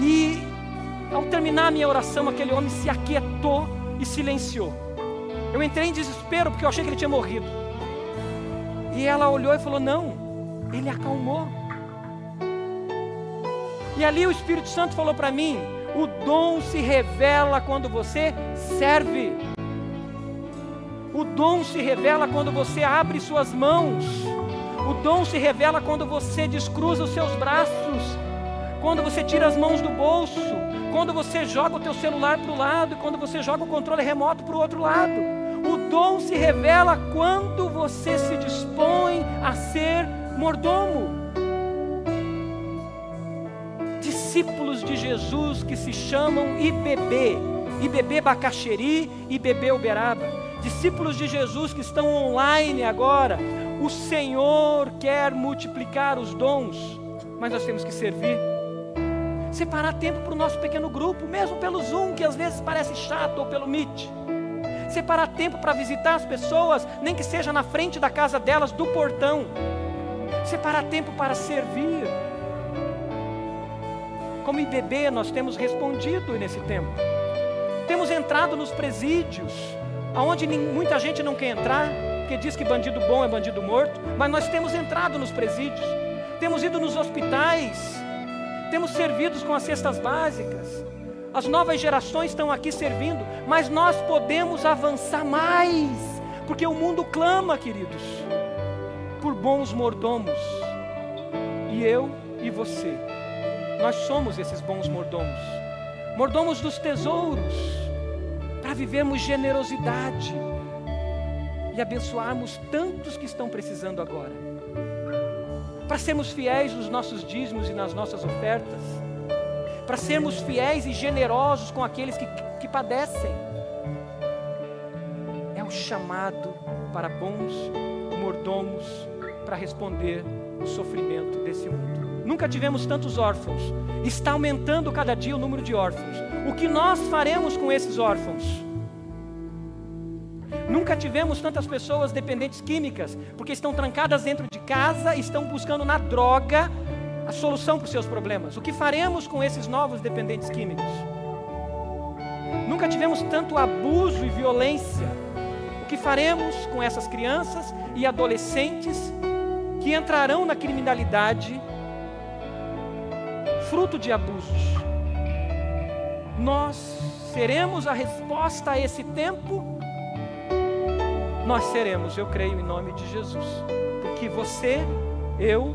E ao terminar a minha oração, aquele homem se aquietou e silenciou. Eu entrei em desespero porque eu achei que ele tinha morrido. E ela olhou e falou: Não, ele acalmou. E ali o Espírito Santo falou para mim: O dom se revela quando você serve. O dom se revela quando você abre suas mãos. O dom se revela quando você descruza os seus braços, quando você tira as mãos do bolso, quando você joga o teu celular para o lado, quando você joga o controle remoto para o outro lado. O dom se revela quando você se dispõe a ser mordomo. De Jesus que se chamam IBB, IBB Bacaxeri, IBB Uberaba discípulos de Jesus que estão online agora, o Senhor quer multiplicar os dons, mas nós temos que servir. Separar tempo para o nosso pequeno grupo, mesmo pelo Zoom, que às vezes parece chato, ou pelo Meet. Separar tempo para visitar as pessoas, nem que seja na frente da casa delas, do portão. Separar tempo para servir. Como IBB, nós temos respondido nesse tempo. Temos entrado nos presídios, aonde muita gente não quer entrar, porque diz que bandido bom é bandido morto, mas nós temos entrado nos presídios, temos ido nos hospitais, temos servido com as cestas básicas. As novas gerações estão aqui servindo, mas nós podemos avançar mais, porque o mundo clama, queridos, por bons mordomos. E eu e você, nós somos esses bons mordomos, mordomos dos tesouros para vivermos generosidade e abençoarmos tantos que estão precisando agora. Para sermos fiéis nos nossos dízimos e nas nossas ofertas. Para sermos fiéis e generosos com aqueles que, que padecem. É o chamado para bons mordomos para responder o sofrimento desse mundo. Nunca tivemos tantos órfãos. Está aumentando cada dia o número de órfãos. O que nós faremos com esses órfãos? Nunca tivemos tantas pessoas dependentes químicas, porque estão trancadas dentro de casa, estão buscando na droga a solução para os seus problemas. O que faremos com esses novos dependentes químicos? Nunca tivemos tanto abuso e violência. O que faremos com essas crianças e adolescentes que entrarão na criminalidade fruto de abusos? nós seremos a resposta a esse tempo? Nós seremos, eu creio, em nome de Jesus. Porque você, eu,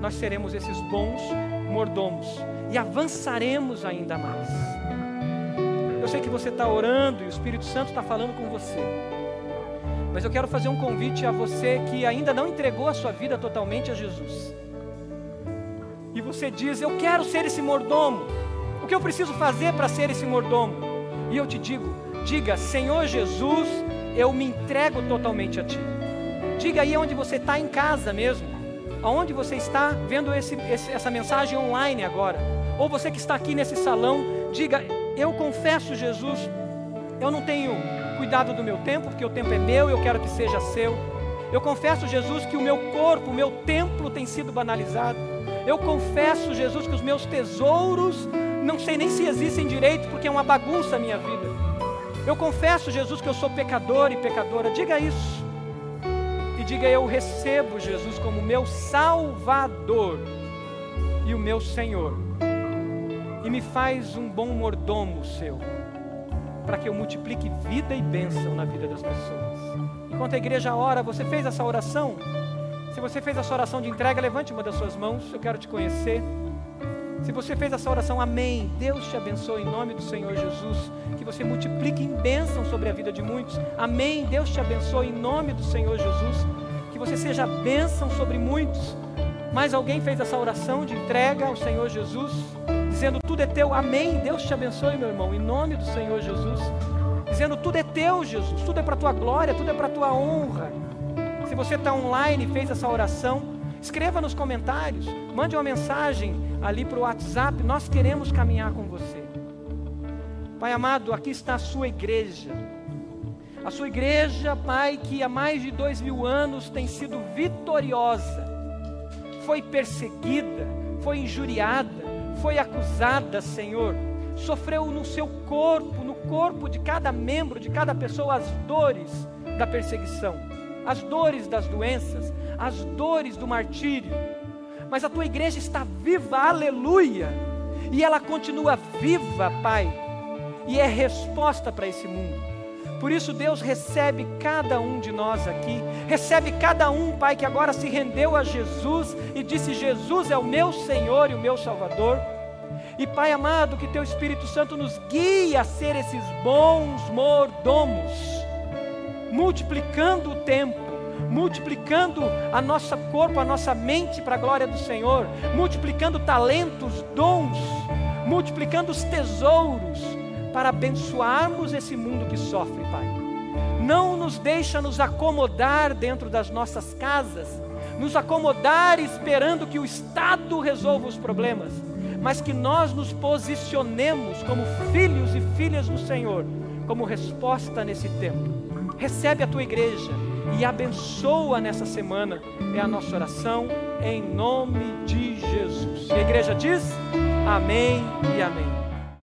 nós seremos esses bons mordomos e avançaremos ainda mais. Eu sei que você está orando e o Espírito Santo está falando com você. Mas eu quero fazer um convite a você que ainda não entregou a sua vida totalmente a Jesus. E você diz: Eu quero ser esse mordomo. O que eu preciso fazer para ser esse mordomo? E eu te digo: diga, Senhor Jesus, eu me entrego totalmente a Ti. Diga aí onde você está em casa mesmo, aonde você está vendo esse, esse, essa mensagem online agora, ou você que está aqui nesse salão, diga: Eu confesso, Jesus, eu não tenho cuidado do meu tempo, porque o tempo é meu, eu quero que seja seu. Eu confesso, Jesus, que o meu corpo, o meu templo tem sido banalizado. Eu confesso, Jesus, que os meus tesouros não sei nem se existem direito, porque é uma bagunça a minha vida. Eu confesso, Jesus, que eu sou pecador e pecadora. Diga isso. E diga: Eu recebo Jesus como meu Salvador e o meu Senhor. E me faz um bom mordomo seu, para que eu multiplique vida e bênção na vida das pessoas. Enquanto a igreja ora, você fez essa oração? Se você fez essa oração de entrega, levante uma das suas mãos, eu quero te conhecer. Se você fez essa oração, amém. Deus te abençoe em nome do Senhor Jesus. Que você multiplique em bênção sobre a vida de muitos. Amém. Deus te abençoe em nome do Senhor Jesus. Que você seja bênção sobre muitos. Mais alguém fez essa oração de entrega ao Senhor Jesus, dizendo: Tudo é teu. Amém. Deus te abençoe, meu irmão, em nome do Senhor Jesus. Dizendo: Tudo é teu, Jesus. Tudo é para tua glória, tudo é para tua honra. Se você está online e fez essa oração, Escreva nos comentários, mande uma mensagem ali para o WhatsApp. Nós queremos caminhar com você. Pai amado, aqui está a sua igreja. A sua igreja, Pai, que há mais de dois mil anos tem sido vitoriosa, foi perseguida, foi injuriada, foi acusada, Senhor, sofreu no seu corpo, no corpo de cada membro, de cada pessoa, as dores da perseguição as dores das doenças, as dores do martírio. Mas a tua igreja está viva, aleluia. E ela continua viva, Pai. E é resposta para esse mundo. Por isso, Deus recebe cada um de nós aqui, recebe cada um, Pai, que agora se rendeu a Jesus e disse: Jesus é o meu Senhor e o meu Salvador. E Pai amado, que Teu Espírito Santo nos guie a ser esses bons mordomos, multiplicando o tempo, multiplicando a nossa corpo, a nossa mente para a glória do Senhor, multiplicando talentos, dons, multiplicando os tesouros para abençoarmos esse mundo que sofre, Pai. Não nos deixa nos acomodar dentro das nossas casas, nos acomodar esperando que o Estado resolva os problemas mas que nós nos posicionemos como filhos e filhas do Senhor, como resposta nesse tempo. Recebe a tua igreja e abençoa nessa semana, é a nossa oração, em nome de Jesus. E a igreja diz: Amém e Amém.